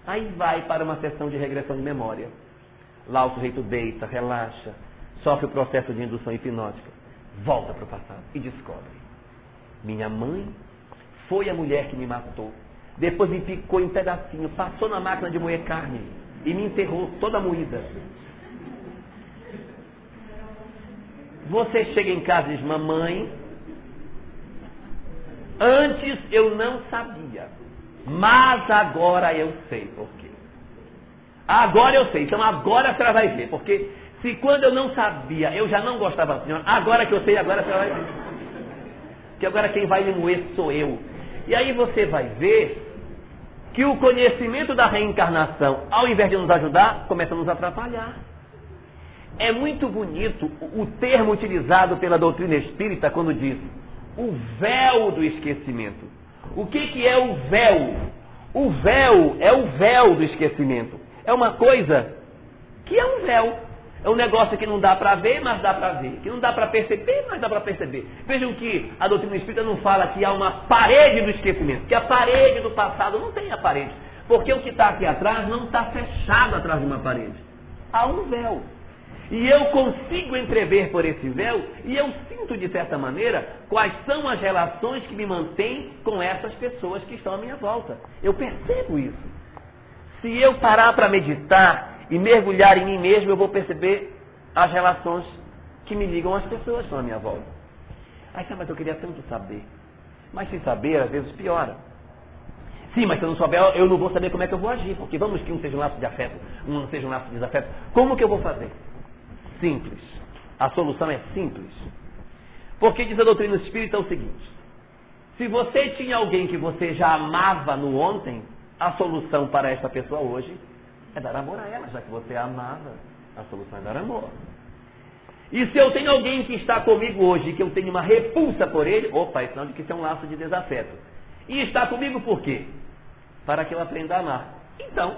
Aí vai para uma sessão de regressão de memória. Lá o sujeito deita, relaxa, sofre o processo de indução hipnótica, volta para o passado e descobre minha mãe foi a mulher que me matou. Depois me picou em pedacinho, passou na máquina de moer carne e me enterrou toda moída. Você chega em casa e diz, mamãe, Antes eu não sabia, mas agora eu sei por quê. Agora eu sei, então agora a senhora vai ver, porque se quando eu não sabia, eu já não gostava da senhora, agora que eu sei, agora a senhora vai ver. Que agora quem vai me moer sou eu. E aí você vai ver que o conhecimento da reencarnação, ao invés de nos ajudar, começa a nos atrapalhar. É muito bonito o termo utilizado pela doutrina espírita quando diz o véu do esquecimento. O que, que é o véu? O véu é o véu do esquecimento. É uma coisa que é um véu. É um negócio que não dá para ver, mas dá para ver. Que não dá para perceber, mas dá para perceber. Vejam que a doutrina espírita não fala que há uma parede do esquecimento, que a parede do passado não tem a parede. Porque o que está aqui atrás não está fechado atrás de uma parede. Há um véu. E eu consigo entrever por esse véu e eu sinto, de certa maneira, quais são as relações que me mantêm com essas pessoas que estão à minha volta. Eu percebo isso. Se eu parar para meditar e mergulhar em mim mesmo, eu vou perceber as relações que me ligam às pessoas que estão à minha volta. Aí, mas eu queria tanto saber. Mas sem saber, às vezes piora. Sim, mas se eu não souber, eu não vou saber como é que eu vou agir. Porque vamos que um seja um laço de afeto, um seja um laço de desafeto. Como que eu vou fazer? Simples. A solução é simples. Porque diz a doutrina espírita o seguinte: se você tinha alguém que você já amava no ontem, a solução para esta pessoa hoje é dar amor a ela, já que você a amava. A solução é dar amor. E se eu tenho alguém que está comigo hoje, que eu tenho uma repulsa por ele, opa, é sinal de que isso é um laço de desafeto. E está comigo por quê? Para que eu aprenda a amar. Então,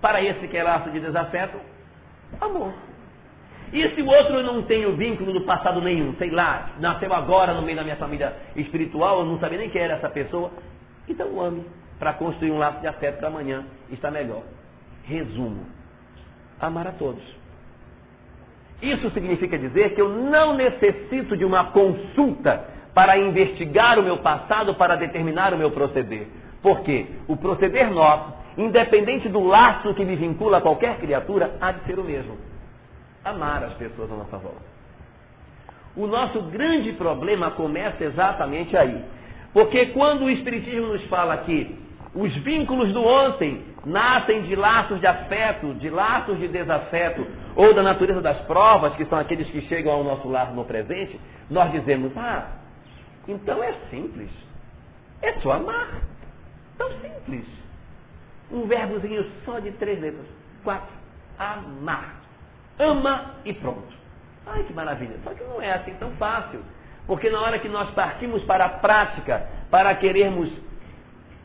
para esse que é laço de desafeto, amor. E se o outro não tem o vínculo do passado nenhum, sei lá, nasceu agora no meio da minha família espiritual, eu não sabia nem quem era essa pessoa, então ame, para construir um laço de afeto para amanhã está melhor. Resumo: amar a todos. Isso significa dizer que eu não necessito de uma consulta para investigar o meu passado, para determinar o meu proceder. Porque o proceder nosso, independente do laço que me vincula a qualquer criatura, há de ser o mesmo: amar as pessoas à nossa volta. O nosso grande problema começa exatamente aí. Porque quando o Espiritismo nos fala que os vínculos do ontem nascem de laços de afeto, de laços de desafeto, ou da natureza das provas, que são aqueles que chegam ao nosso lar no presente, nós dizemos, ah, então é simples. É só amar. Tão simples. Um verbozinho só de três letras. Quatro. Amar. Ama e pronto. Ai, que maravilha. Só que não é assim tão fácil. Porque na hora que nós partimos para a prática, para querermos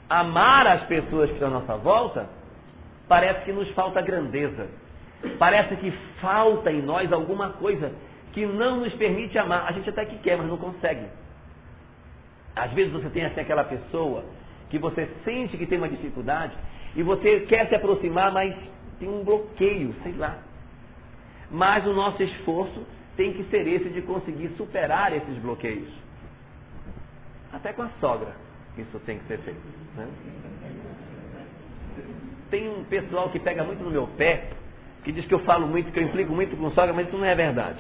amar as pessoas que estão à nossa volta, parece que nos falta grandeza. Parece que falta em nós alguma coisa que não nos permite amar. A gente até que quer, mas não consegue. Às vezes você tem assim aquela pessoa que você sente que tem uma dificuldade e você quer se aproximar, mas tem um bloqueio, sei lá. Mas o nosso esforço tem que ser esse de conseguir superar esses bloqueios. Até com a sogra isso tem que ser feito. Né? Tem um pessoal que pega muito no meu pé, que diz que eu falo muito, que eu implico muito com sogra, mas isso não é verdade.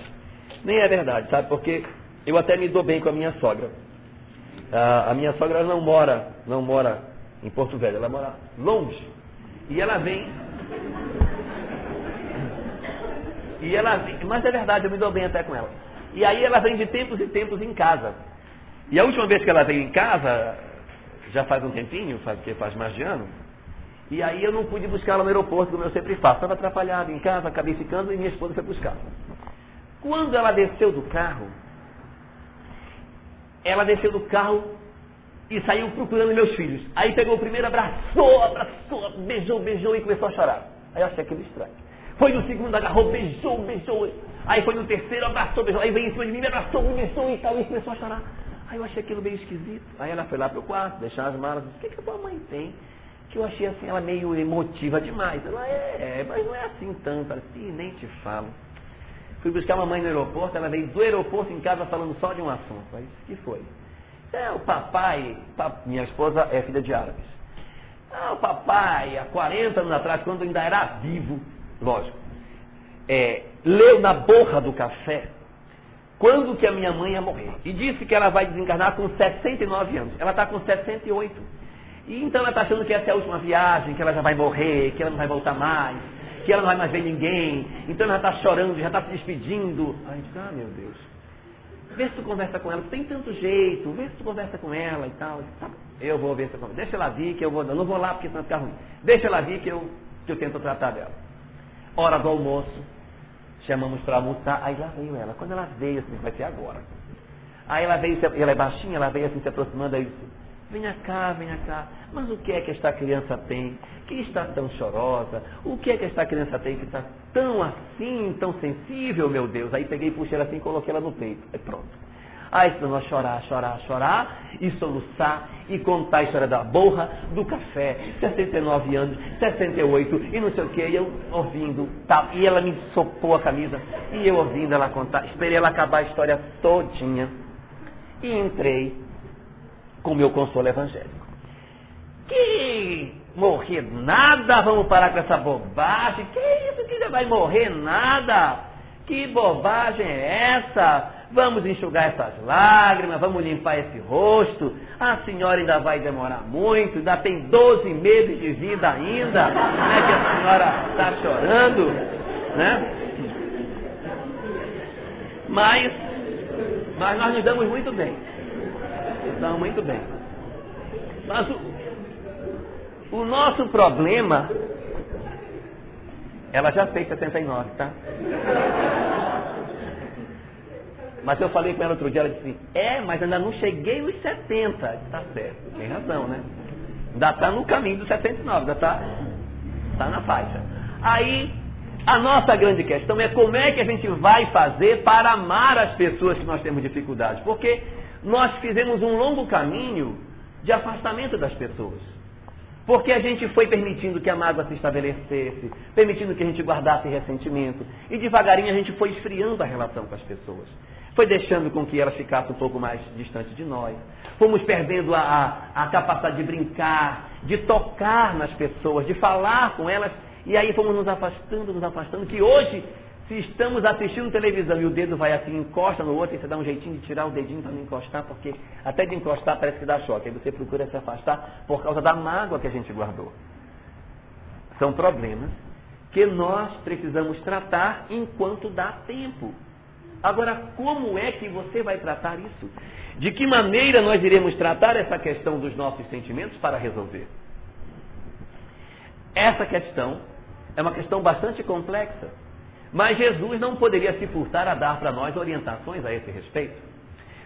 Nem é verdade, sabe? Porque eu até me dou bem com a minha sogra. a minha sogra não mora, não mora em Porto Velho, ela mora longe. E ela vem. E ela vem, mas é verdade, eu me dou bem até com ela. E aí ela vem de tempos e tempos em casa. E a última vez que ela veio em casa, já faz um tempinho, faz, faz mais de ano, e aí eu não pude buscá-la no aeroporto, como eu sempre faço. Estava atrapalhado em casa, acabei ficando e minha esposa foi buscar. Quando ela desceu do carro, ela desceu do carro e saiu procurando meus filhos. Aí pegou o primeiro, abraçou, abraçou, beijou, beijou e começou a chorar. Aí eu achei aquilo estranho. Foi no segundo, agarrou, beijou, beijou. Aí foi no terceiro, abraçou, beijou. Aí veio em cima de mim, me abraçou, me beijou e tal, e começou a chorar. Aí eu achei aquilo meio esquisito. Aí ela foi lá pro quarto, deixar as malas. O que, que a tua mãe tem? Que eu achei assim, ela meio emotiva demais. Ela, é, é mas não é assim tanto. Assim, nem te falo. Fui buscar a mamãe no aeroporto, ela veio do aeroporto em casa falando só de um assunto. Aí disse, que foi? É, o papai, minha esposa é filha de árabes. Ah, o papai, há 40 anos atrás, quando ainda era vivo, lógico, é, leu na borra do café quando que a minha mãe ia morrer. E disse que ela vai desencarnar com 69 anos. Ela está com 68. E então ela está achando que essa é a última viagem, que ela já vai morrer, que ela não vai voltar mais, que ela não vai mais ver ninguém. Então ela está chorando, já está se despedindo. A gente, ah, meu Deus. Vê se tu conversa com ela, tem tanto jeito, vê se tu conversa com ela e tal. Tá, eu vou ver se eu. Deixa ela vir que eu vou. não vou lá porque senão fica ruim. Deixa ela vir que eu, que eu tento tratar dela. Hora do almoço, chamamos para almoçar, aí lá veio ela. Quando ela veio, assim, vai ser agora. Aí ela veio, ela é baixinha, ela veio assim se aproximando, aí disse, venha cá, venha cá. Mas o que é que esta criança tem que está tão chorosa? O que é que esta criança tem que está tão assim, tão sensível, meu Deus? Aí peguei, puxei ela assim e coloquei ela no peito. Aí pronto. Aí começou a chorar, chorar, chorar, e soluçar, e contar a história da borra, do café, 69 anos, 68, e não sei o que, e eu ouvindo, tal. E ela me sopou a camisa, e eu ouvindo ela contar, esperei ela acabar a história todinha, e entrei com o meu consolo evangélico. Que morrer nada, vamos parar com essa bobagem, que isso que já vai morrer nada? Que bobagem é essa? Vamos enxugar essas lágrimas, vamos limpar esse rosto. A senhora ainda vai demorar muito, ainda tem 12 meses de vida ainda, né, que a senhora está chorando, né? Mas, mas nós nos damos muito bem. Nos damos muito bem. Mas o, o nosso problema, ela já fez 79, tá? Mas eu falei com ela outro dia, ela disse, é, mas ainda não cheguei nos 70. Está certo, tem razão, né? Ainda está no caminho dos 79, ainda está tá na faixa. Aí, a nossa grande questão é como é que a gente vai fazer para amar as pessoas que nós temos dificuldade. Porque nós fizemos um longo caminho de afastamento das pessoas. Porque a gente foi permitindo que a mágoa se estabelecesse, permitindo que a gente guardasse ressentimento. E devagarinho a gente foi esfriando a relação com as pessoas foi deixando com que elas ficassem um pouco mais distante de nós. Fomos perdendo a, a, a capacidade de brincar, de tocar nas pessoas, de falar com elas, e aí fomos nos afastando, nos afastando, que hoje, se estamos assistindo televisão e o dedo vai assim, encosta no outro, e você dá um jeitinho de tirar o dedinho para não encostar, porque até de encostar parece que dá choque. Aí você procura se afastar por causa da mágoa que a gente guardou. São problemas que nós precisamos tratar enquanto dá tempo. Agora, como é que você vai tratar isso? De que maneira nós iremos tratar essa questão dos nossos sentimentos para resolver? Essa questão é uma questão bastante complexa, mas Jesus não poderia se furtar a dar para nós orientações a esse respeito.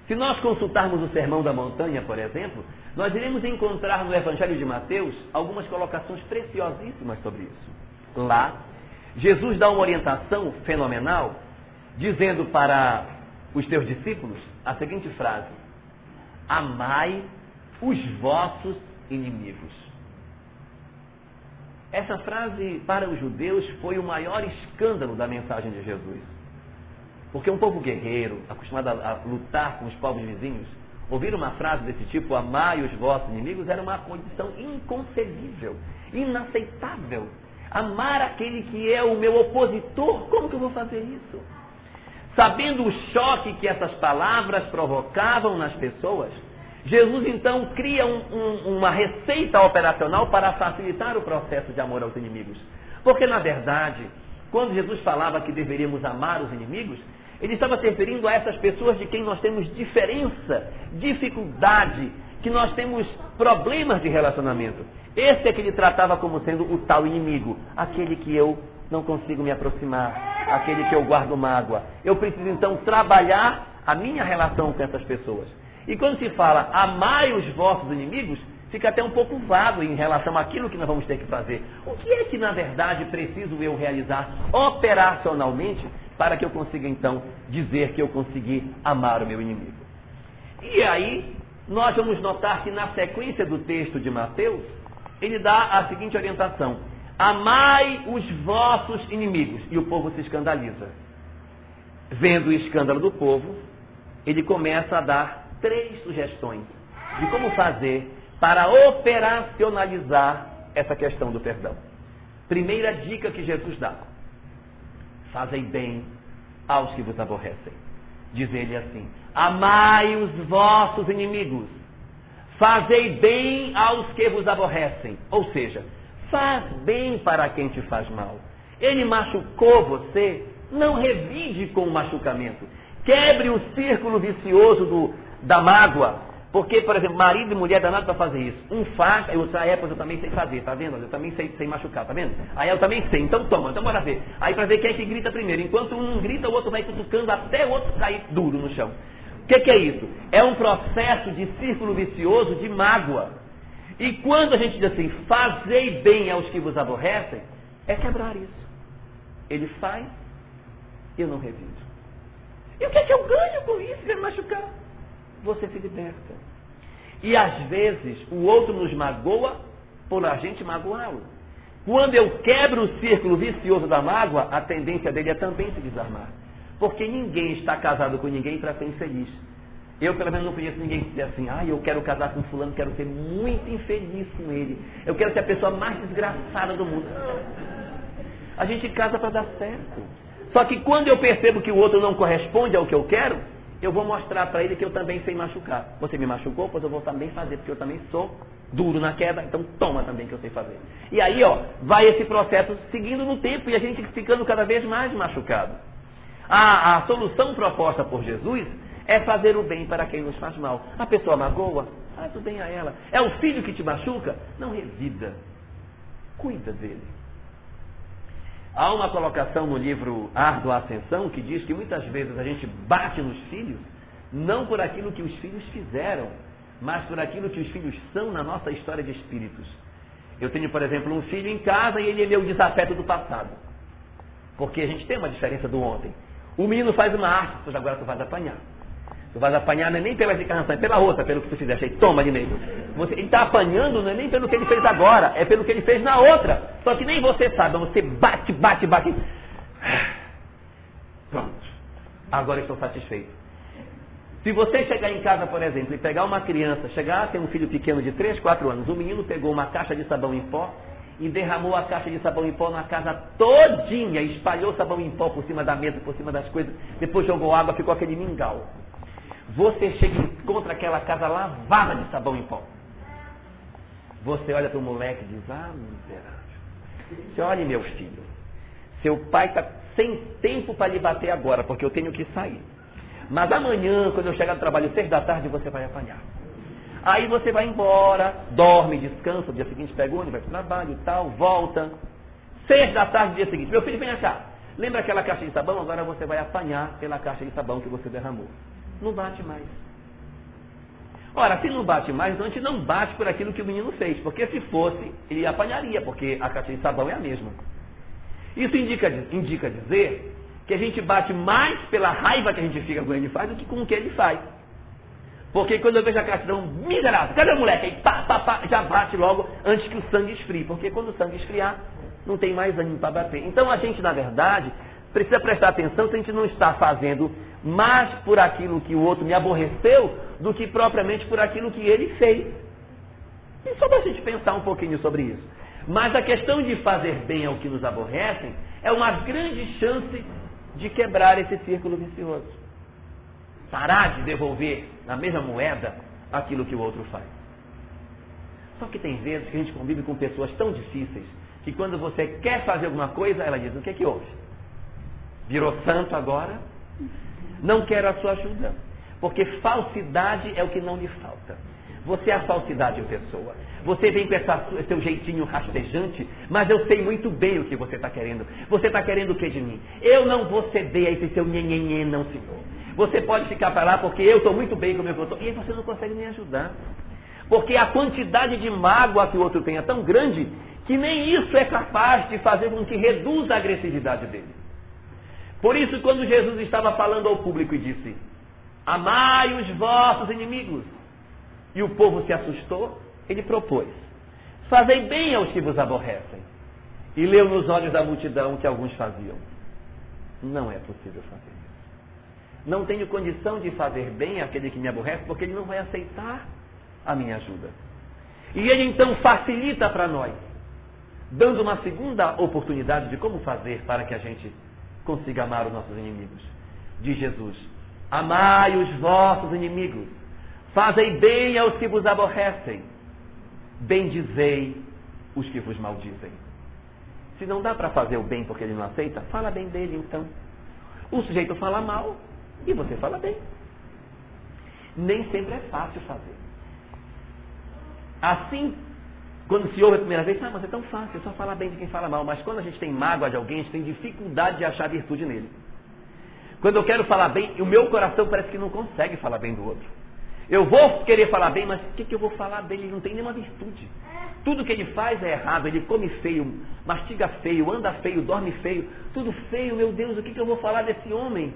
Se nós consultarmos o Sermão da Montanha, por exemplo, nós iremos encontrar no Evangelho de Mateus algumas colocações preciosíssimas sobre isso. Lá, Jesus dá uma orientação fenomenal dizendo para os teus discípulos a seguinte frase: Amai os vossos inimigos. Essa frase para os judeus foi o maior escândalo da mensagem de Jesus. Porque um povo guerreiro, acostumado a, lutar com os povos vizinhos, ouvir uma frase desse tipo, amai os vossos inimigos, era uma condição inconcebível, inaceitável. Amar aquele que é o meu opositor, como que eu vou fazer isso? Sabendo o choque que essas palavras provocavam nas pessoas, Jesus então cria um, um, uma receita operacional para facilitar o processo de amor aos inimigos. Porque, na verdade, quando Jesus falava que deveríamos amar os inimigos, ele estava se referindo a essas pessoas de quem nós temos diferença, dificuldade, que nós temos problemas de relacionamento. Esse é que ele tratava como sendo o tal inimigo, aquele que eu não consigo me aproximar, aquele que eu guardo mágoa. Eu preciso então trabalhar a minha relação com essas pessoas. E quando se fala amai os vossos inimigos, fica até um pouco vago em relação àquilo que nós vamos ter que fazer. O que é que na verdade preciso eu realizar operacionalmente para que eu consiga então dizer que eu consegui amar o meu inimigo? E aí, nós vamos notar que na sequência do texto de Mateus, ele dá a seguinte orientação: Amai os vossos inimigos. E o povo se escandaliza. Vendo o escândalo do povo, ele começa a dar três sugestões de como fazer para operacionalizar essa questão do perdão. Primeira dica que Jesus dá: fazei bem aos que vos aborrecem. Diz ele assim: Amai os vossos inimigos, fazei bem aos que vos aborrecem. Ou seja, faz bem para quem te faz mal. Ele machucou você, não revide com o machucamento. Quebre o círculo vicioso do, da mágoa. Porque, por exemplo, marido e mulher danado para fazer isso. Um faz, aí outro, ah, é, pois eu também sei fazer, tá vendo? Eu também sei, sei machucar, tá vendo? Aí eu também sei, então toma, então bora ver. Aí para ver quem é que grita primeiro. Enquanto um grita, o outro vai cutucando até o outro cair duro no chão. O que, que é isso? É um processo de círculo vicioso de mágoa. E quando a gente diz assim, fazei bem aos que vos aborrecem, é quebrar isso. Ele faz, eu não revido. E o que é que eu ganho com isso, se machucar? Você se liberta. E às vezes o outro nos magoa por a gente magoá-lo. Quando eu quebro o círculo vicioso da mágoa, a tendência dele é também se desarmar. Porque ninguém está casado com ninguém para ser infeliz. Eu, pelo menos, não conheço ninguém que assim, ah, eu quero casar com fulano, quero ser muito infeliz com ele. Eu quero ser a pessoa mais desgraçada do mundo. A gente casa para dar certo. Só que quando eu percebo que o outro não corresponde ao que eu quero, eu vou mostrar para ele que eu também sei machucar. Você me machucou, pois eu vou também fazer, porque eu também sou duro na queda, então toma também que eu sei fazer. E aí, ó, vai esse processo seguindo no tempo e a gente ficando cada vez mais machucado. A, a solução proposta por Jesus é fazer o bem para quem nos faz mal. A pessoa magoa, faz o bem a ela. É o filho que te machuca? Não revida. Cuida dele. Há uma colocação no livro Árdua Ascensão que diz que muitas vezes a gente bate nos filhos, não por aquilo que os filhos fizeram, mas por aquilo que os filhos são na nossa história de espíritos. Eu tenho, por exemplo, um filho em casa e ele é meu desafeto do passado. Porque a gente tem uma diferença do ontem. O menino faz uma arte, pois agora tu vais apanhar. Tu vais apanhar não é nem pela encarnação, é pela outra, pelo que tu fizeste. Aí toma de meio. Você, ele está apanhando não é nem pelo que ele fez agora, é pelo que ele fez na outra. Só que nem você sabe, você bate, bate, bate. Pronto. Agora estou satisfeito. Se você chegar em casa, por exemplo, e pegar uma criança, chegar, tem um filho pequeno de 3, 4 anos, o menino pegou uma caixa de sabão em pó e derramou a caixa de sabão em pó na casa todinha, espalhou sabão em pó por cima da mesa, por cima das coisas, depois jogou água, ficou aquele mingau. Você chega e encontra aquela casa lavada de sabão em pó. Você olha para o moleque e diz, ah, miserável. Você olha, meu filho, seu pai está sem tempo para lhe bater agora, porque eu tenho que sair. Mas amanhã, quando eu chegar do trabalho, seis da tarde, você vai apanhar. Aí você vai embora, dorme, descansa, no dia seguinte pega o ônibus, vai para o trabalho e tal, volta. Seis da tarde, dia seguinte, meu filho, vem cá. Lembra aquela caixa de sabão? Agora você vai apanhar pela caixa de sabão que você derramou não bate mais. Ora, se não bate mais, então a gente não bate por aquilo que o menino fez, porque se fosse, ele apanharia, porque a caixa de sabão é a mesma. Isso indica, indica dizer que a gente bate mais pela raiva que a gente fica com ele faz do que com o que ele faz. Porque quando eu vejo a caixa miserável, cadê o moleque? Aí pá, pá, pá, já bate logo antes que o sangue esfrie, porque quando o sangue esfriar, não tem mais ânimo para bater. Então a gente, na verdade, precisa prestar atenção se a gente não está fazendo mais por aquilo que o outro me aborreceu do que propriamente por aquilo que ele fez. E só para a gente pensar um pouquinho sobre isso. Mas a questão de fazer bem ao que nos aborrecem é uma grande chance de quebrar esse círculo vicioso. Parar de devolver na mesma moeda aquilo que o outro faz. Só que tem vezes que a gente convive com pessoas tão difíceis que quando você quer fazer alguma coisa, ela diz: O que é que houve? Virou santo agora? Não quero a sua ajuda. Porque falsidade é o que não lhe falta. Você é a falsidade em pessoa. Você vem com essa, seu jeitinho rastejante, mas eu sei muito bem o que você está querendo. Você está querendo o que de mim? Eu não vou ceder a esse seu nhenhenhen, não, senhor. Você pode ficar para lá porque eu estou muito bem como eu estou. E aí você não consegue nem ajudar. Porque a quantidade de mágoa que o outro tem é tão grande que nem isso é capaz de fazer com que reduza a agressividade dele. Por isso, quando Jesus estava falando ao público e disse: Amai os vossos inimigos, e o povo se assustou, ele propôs: Fazei bem aos que vos aborrecem. E leu nos olhos da multidão que alguns faziam. Não é possível fazer isso. Não tenho condição de fazer bem àquele que me aborrece, porque ele não vai aceitar a minha ajuda. E ele então facilita para nós, dando uma segunda oportunidade de como fazer para que a gente consiga amar os nossos inimigos. Diz Jesus: Amai os vossos inimigos, fazei bem aos que vos aborrecem, bendizei os que vos maldizem. Se não dá para fazer o bem porque ele não aceita, fala bem dele então. O sujeito fala mal e você fala bem. Nem sempre é fácil fazer. Assim, quando se ouve a primeira vez, ah, mas é tão fácil, é só falar bem de quem fala mal. Mas quando a gente tem mágoa de alguém, a gente tem dificuldade de achar virtude nele. Quando eu quero falar bem, o meu coração parece que não consegue falar bem do outro. Eu vou querer falar bem, mas o que, que eu vou falar dele? Ele não tem nenhuma virtude. Tudo que ele faz é errado. Ele come feio, mastiga feio, anda feio, dorme feio. Tudo feio, meu Deus, o que, que eu vou falar desse homem?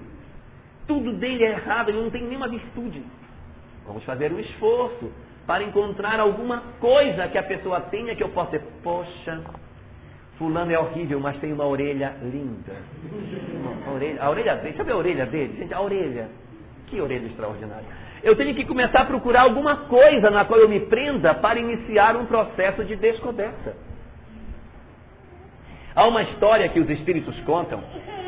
Tudo dele é errado, ele não tem nenhuma virtude. Vamos fazer um esforço para encontrar alguma coisa que a pessoa tenha que eu possa dizer, poxa, fulano é horrível, mas tem uma orelha linda. Orelha, a orelha dele, ver a orelha dele, gente, a orelha. Que orelha extraordinária. Eu tenho que começar a procurar alguma coisa na qual eu me prenda para iniciar um processo de descoberta. Há uma história que os espíritos contam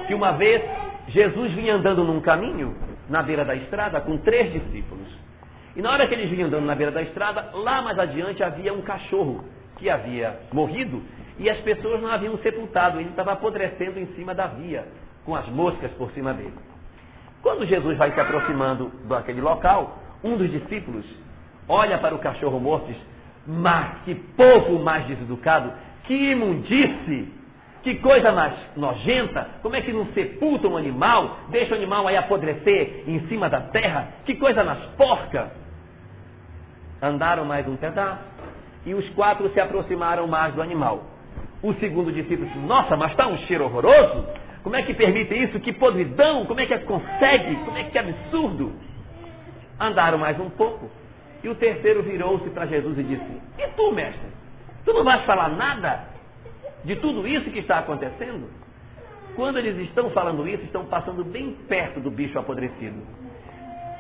que uma vez Jesus vinha andando num caminho na beira da estrada com três discípulos. E na hora que eles vinham andando na beira da estrada, lá mais adiante havia um cachorro que havia morrido e as pessoas não haviam sepultado. Ele estava apodrecendo em cima da via, com as moscas por cima dele. Quando Jesus vai se aproximando daquele local, um dos discípulos olha para o cachorro morto e diz: Mas que povo mais deseducado, que imundice, que coisa mais nojenta, como é que não sepulta um animal, deixa o animal aí apodrecer em cima da terra, que coisa mais porca. Andaram mais um pedaço e os quatro se aproximaram mais do animal. O segundo discípulo disse: Nossa, mas está um cheiro horroroso. Como é que permite isso? Que podridão! Como é que consegue? Como é que absurdo? Andaram mais um pouco. E o terceiro virou-se para Jesus e disse: E tu, mestre? Tu não vais falar nada de tudo isso que está acontecendo? Quando eles estão falando isso, estão passando bem perto do bicho apodrecido.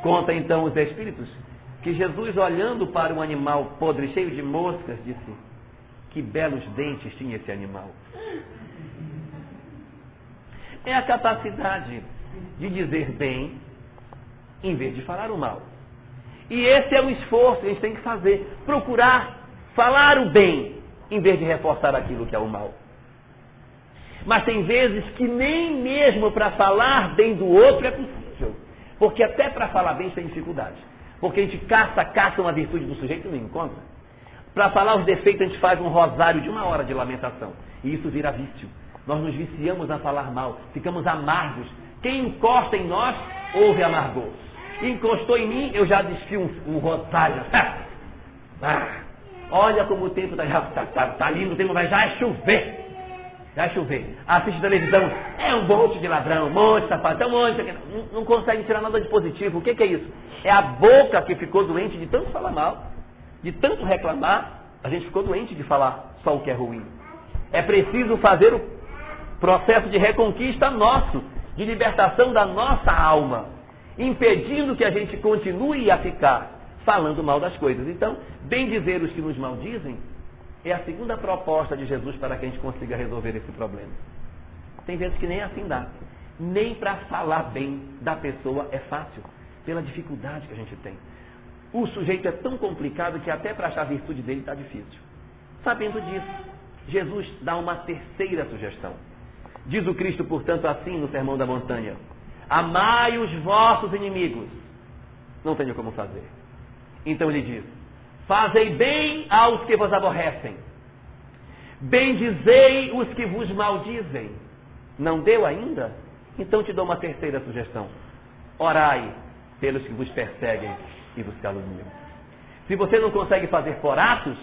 Conta então os espíritos que Jesus, olhando para um animal podre, cheio de moscas, disse: Que belos dentes tinha esse animal é a capacidade de dizer bem em vez de falar o mal. E esse é o esforço que a gente tem que fazer. Procurar falar o bem em vez de reforçar aquilo que é o mal. Mas tem vezes que nem mesmo para falar bem do outro é possível. Porque até para falar bem tem dificuldade. Porque a gente caça, caça uma virtude do sujeito e não encontra. Para falar os defeitos, a gente faz um rosário de uma hora de lamentação. E isso vira vício. Nós nos viciamos a falar mal, ficamos amargos. Quem encosta em nós, ouve amargor. Encostou em mim, eu já desfio um, um rosário. Ah, olha como o tempo está tá, tá, tá lindo, o tempo vai já chover. Já chover. Assiste televisão, é um monte de ladrão, um monte de safado, é um monte de... Não, não consegue tirar nada de positivo. O que, que é isso? É a boca que ficou doente de tanto falar mal, de tanto reclamar, a gente ficou doente de falar só o que é ruim. É preciso fazer o processo de reconquista nosso, de libertação da nossa alma, impedindo que a gente continue a ficar falando mal das coisas. Então, bem dizer os que nos maldizem é a segunda proposta de Jesus para que a gente consiga resolver esse problema. Tem vezes que nem assim dá. Nem para falar bem da pessoa é fácil, pela dificuldade que a gente tem. O sujeito é tão complicado que até para achar a virtude dele está difícil. Sabendo disso, Jesus dá uma terceira sugestão. Diz o Cristo, portanto, assim no Sermão da Montanha: Amai os vossos inimigos. Não tenho como fazer. Então ele diz: Fazei bem aos que vos aborrecem. Bendizei os que vos maldizem. Não deu ainda? Então te dou uma terceira sugestão. Orai pelos que vos perseguem e vos caluniam. Se você não consegue fazer por atos,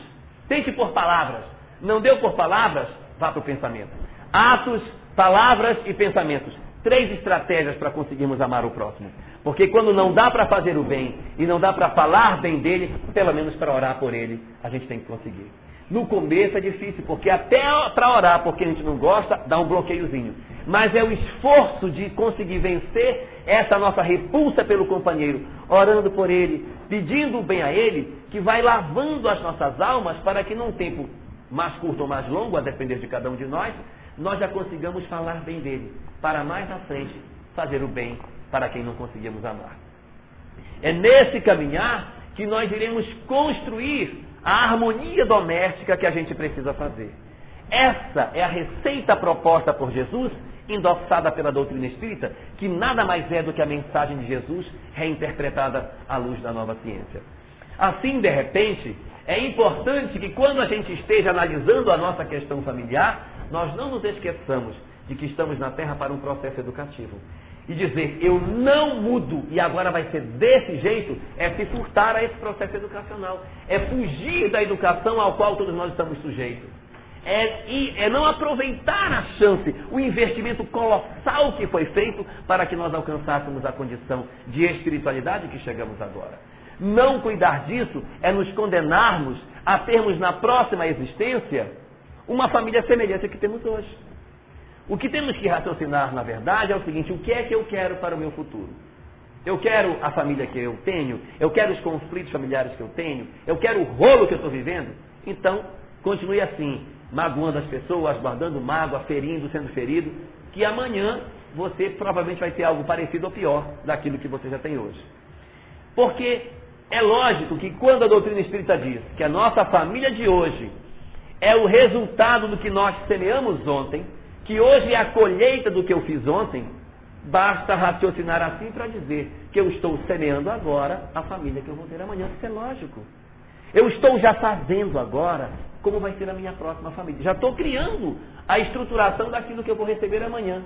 tente por palavras. Não deu por palavras, vá para o pensamento. Atos palavras e pensamentos. Três estratégias para conseguirmos amar o próximo. Porque quando não dá para fazer o bem e não dá para falar bem dele, pelo menos para orar por ele, a gente tem que conseguir. No começo é difícil, porque até para orar, porque a gente não gosta, dá um bloqueiozinho. Mas é o esforço de conseguir vencer essa nossa repulsa pelo companheiro, orando por ele, pedindo o bem a ele, que vai lavando as nossas almas para que num tempo mais curto ou mais longo, a depender de cada um de nós, nós já consigamos falar bem dele, para mais à frente fazer o bem para quem não conseguimos amar. É nesse caminhar que nós iremos construir a harmonia doméstica que a gente precisa fazer. Essa é a receita proposta por Jesus, endossada pela doutrina espírita, que nada mais é do que a mensagem de Jesus reinterpretada à luz da nova ciência. Assim, de repente, é importante que quando a gente esteja analisando a nossa questão familiar, nós não nos esqueçamos de que estamos na Terra para um processo educativo. E dizer, eu não mudo e agora vai ser desse jeito, é se furtar a esse processo educacional. É fugir da educação ao qual todos nós estamos sujeitos. É, é não aproveitar a chance, o investimento colossal que foi feito para que nós alcançássemos a condição de espiritualidade que chegamos agora. Não cuidar disso é nos condenarmos a termos na próxima existência uma família semelhante à que temos hoje. O que temos que raciocinar, na verdade, é o seguinte: o que é que eu quero para o meu futuro? Eu quero a família que eu tenho, eu quero os conflitos familiares que eu tenho, eu quero o rolo que eu estou vivendo. Então, continue assim, magoando as pessoas, guardando mágoa, ferindo, sendo ferido, que amanhã você provavelmente vai ter algo parecido ou pior daquilo que você já tem hoje. Porque é lógico que quando a doutrina espírita diz que a nossa família de hoje é o resultado do que nós semeamos ontem, que hoje é a colheita do que eu fiz ontem, basta raciocinar assim para dizer que eu estou semeando agora a família que eu vou ter amanhã. Isso é lógico. Eu estou já fazendo agora como vai ser a minha próxima família. Já estou criando a estruturação daquilo que eu vou receber amanhã.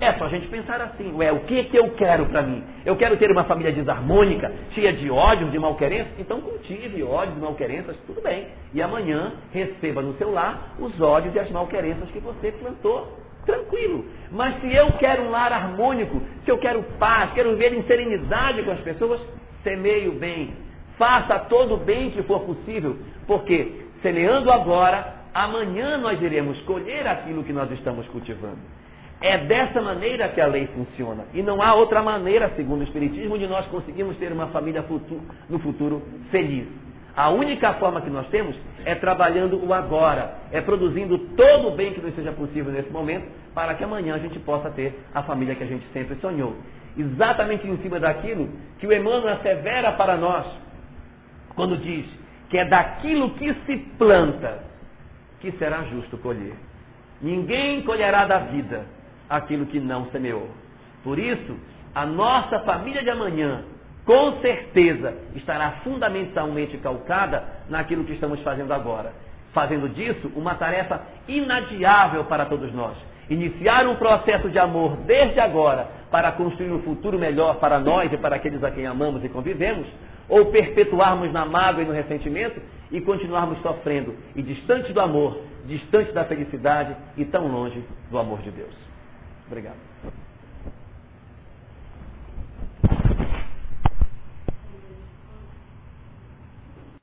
É só a gente pensar assim, ué, o que, que eu quero para mim? Eu quero ter uma família desarmônica, cheia de ódio, de malquerência? Então cultive ódio e malquerências, tudo bem. E amanhã receba no seu lar os ódios e as malquerências que você plantou. Tranquilo. Mas se eu quero um lar harmônico, se eu quero paz, quero viver em serenidade com as pessoas, semeie o bem. Faça todo o bem que for possível, porque semeando agora, amanhã nós iremos colher aquilo que nós estamos cultivando. É dessa maneira que a lei funciona. E não há outra maneira, segundo o Espiritismo, de nós conseguirmos ter uma família futuro, no futuro feliz. A única forma que nós temos é trabalhando o agora, é produzindo todo o bem que nos seja possível nesse momento, para que amanhã a gente possa ter a família que a gente sempre sonhou. Exatamente em cima daquilo que o Emmanuel assevera para nós, quando diz que é daquilo que se planta que será justo colher. Ninguém colherá da vida aquilo que não semeou. Por isso, a nossa família de amanhã, com certeza, estará fundamentalmente calcada naquilo que estamos fazendo agora. Fazendo disso uma tarefa inadiável para todos nós. Iniciar um processo de amor desde agora para construir um futuro melhor para nós e para aqueles a quem amamos e convivemos, ou perpetuarmos na mágoa e no ressentimento e continuarmos sofrendo e distante do amor, distante da felicidade e tão longe do amor de Deus. Obrigado.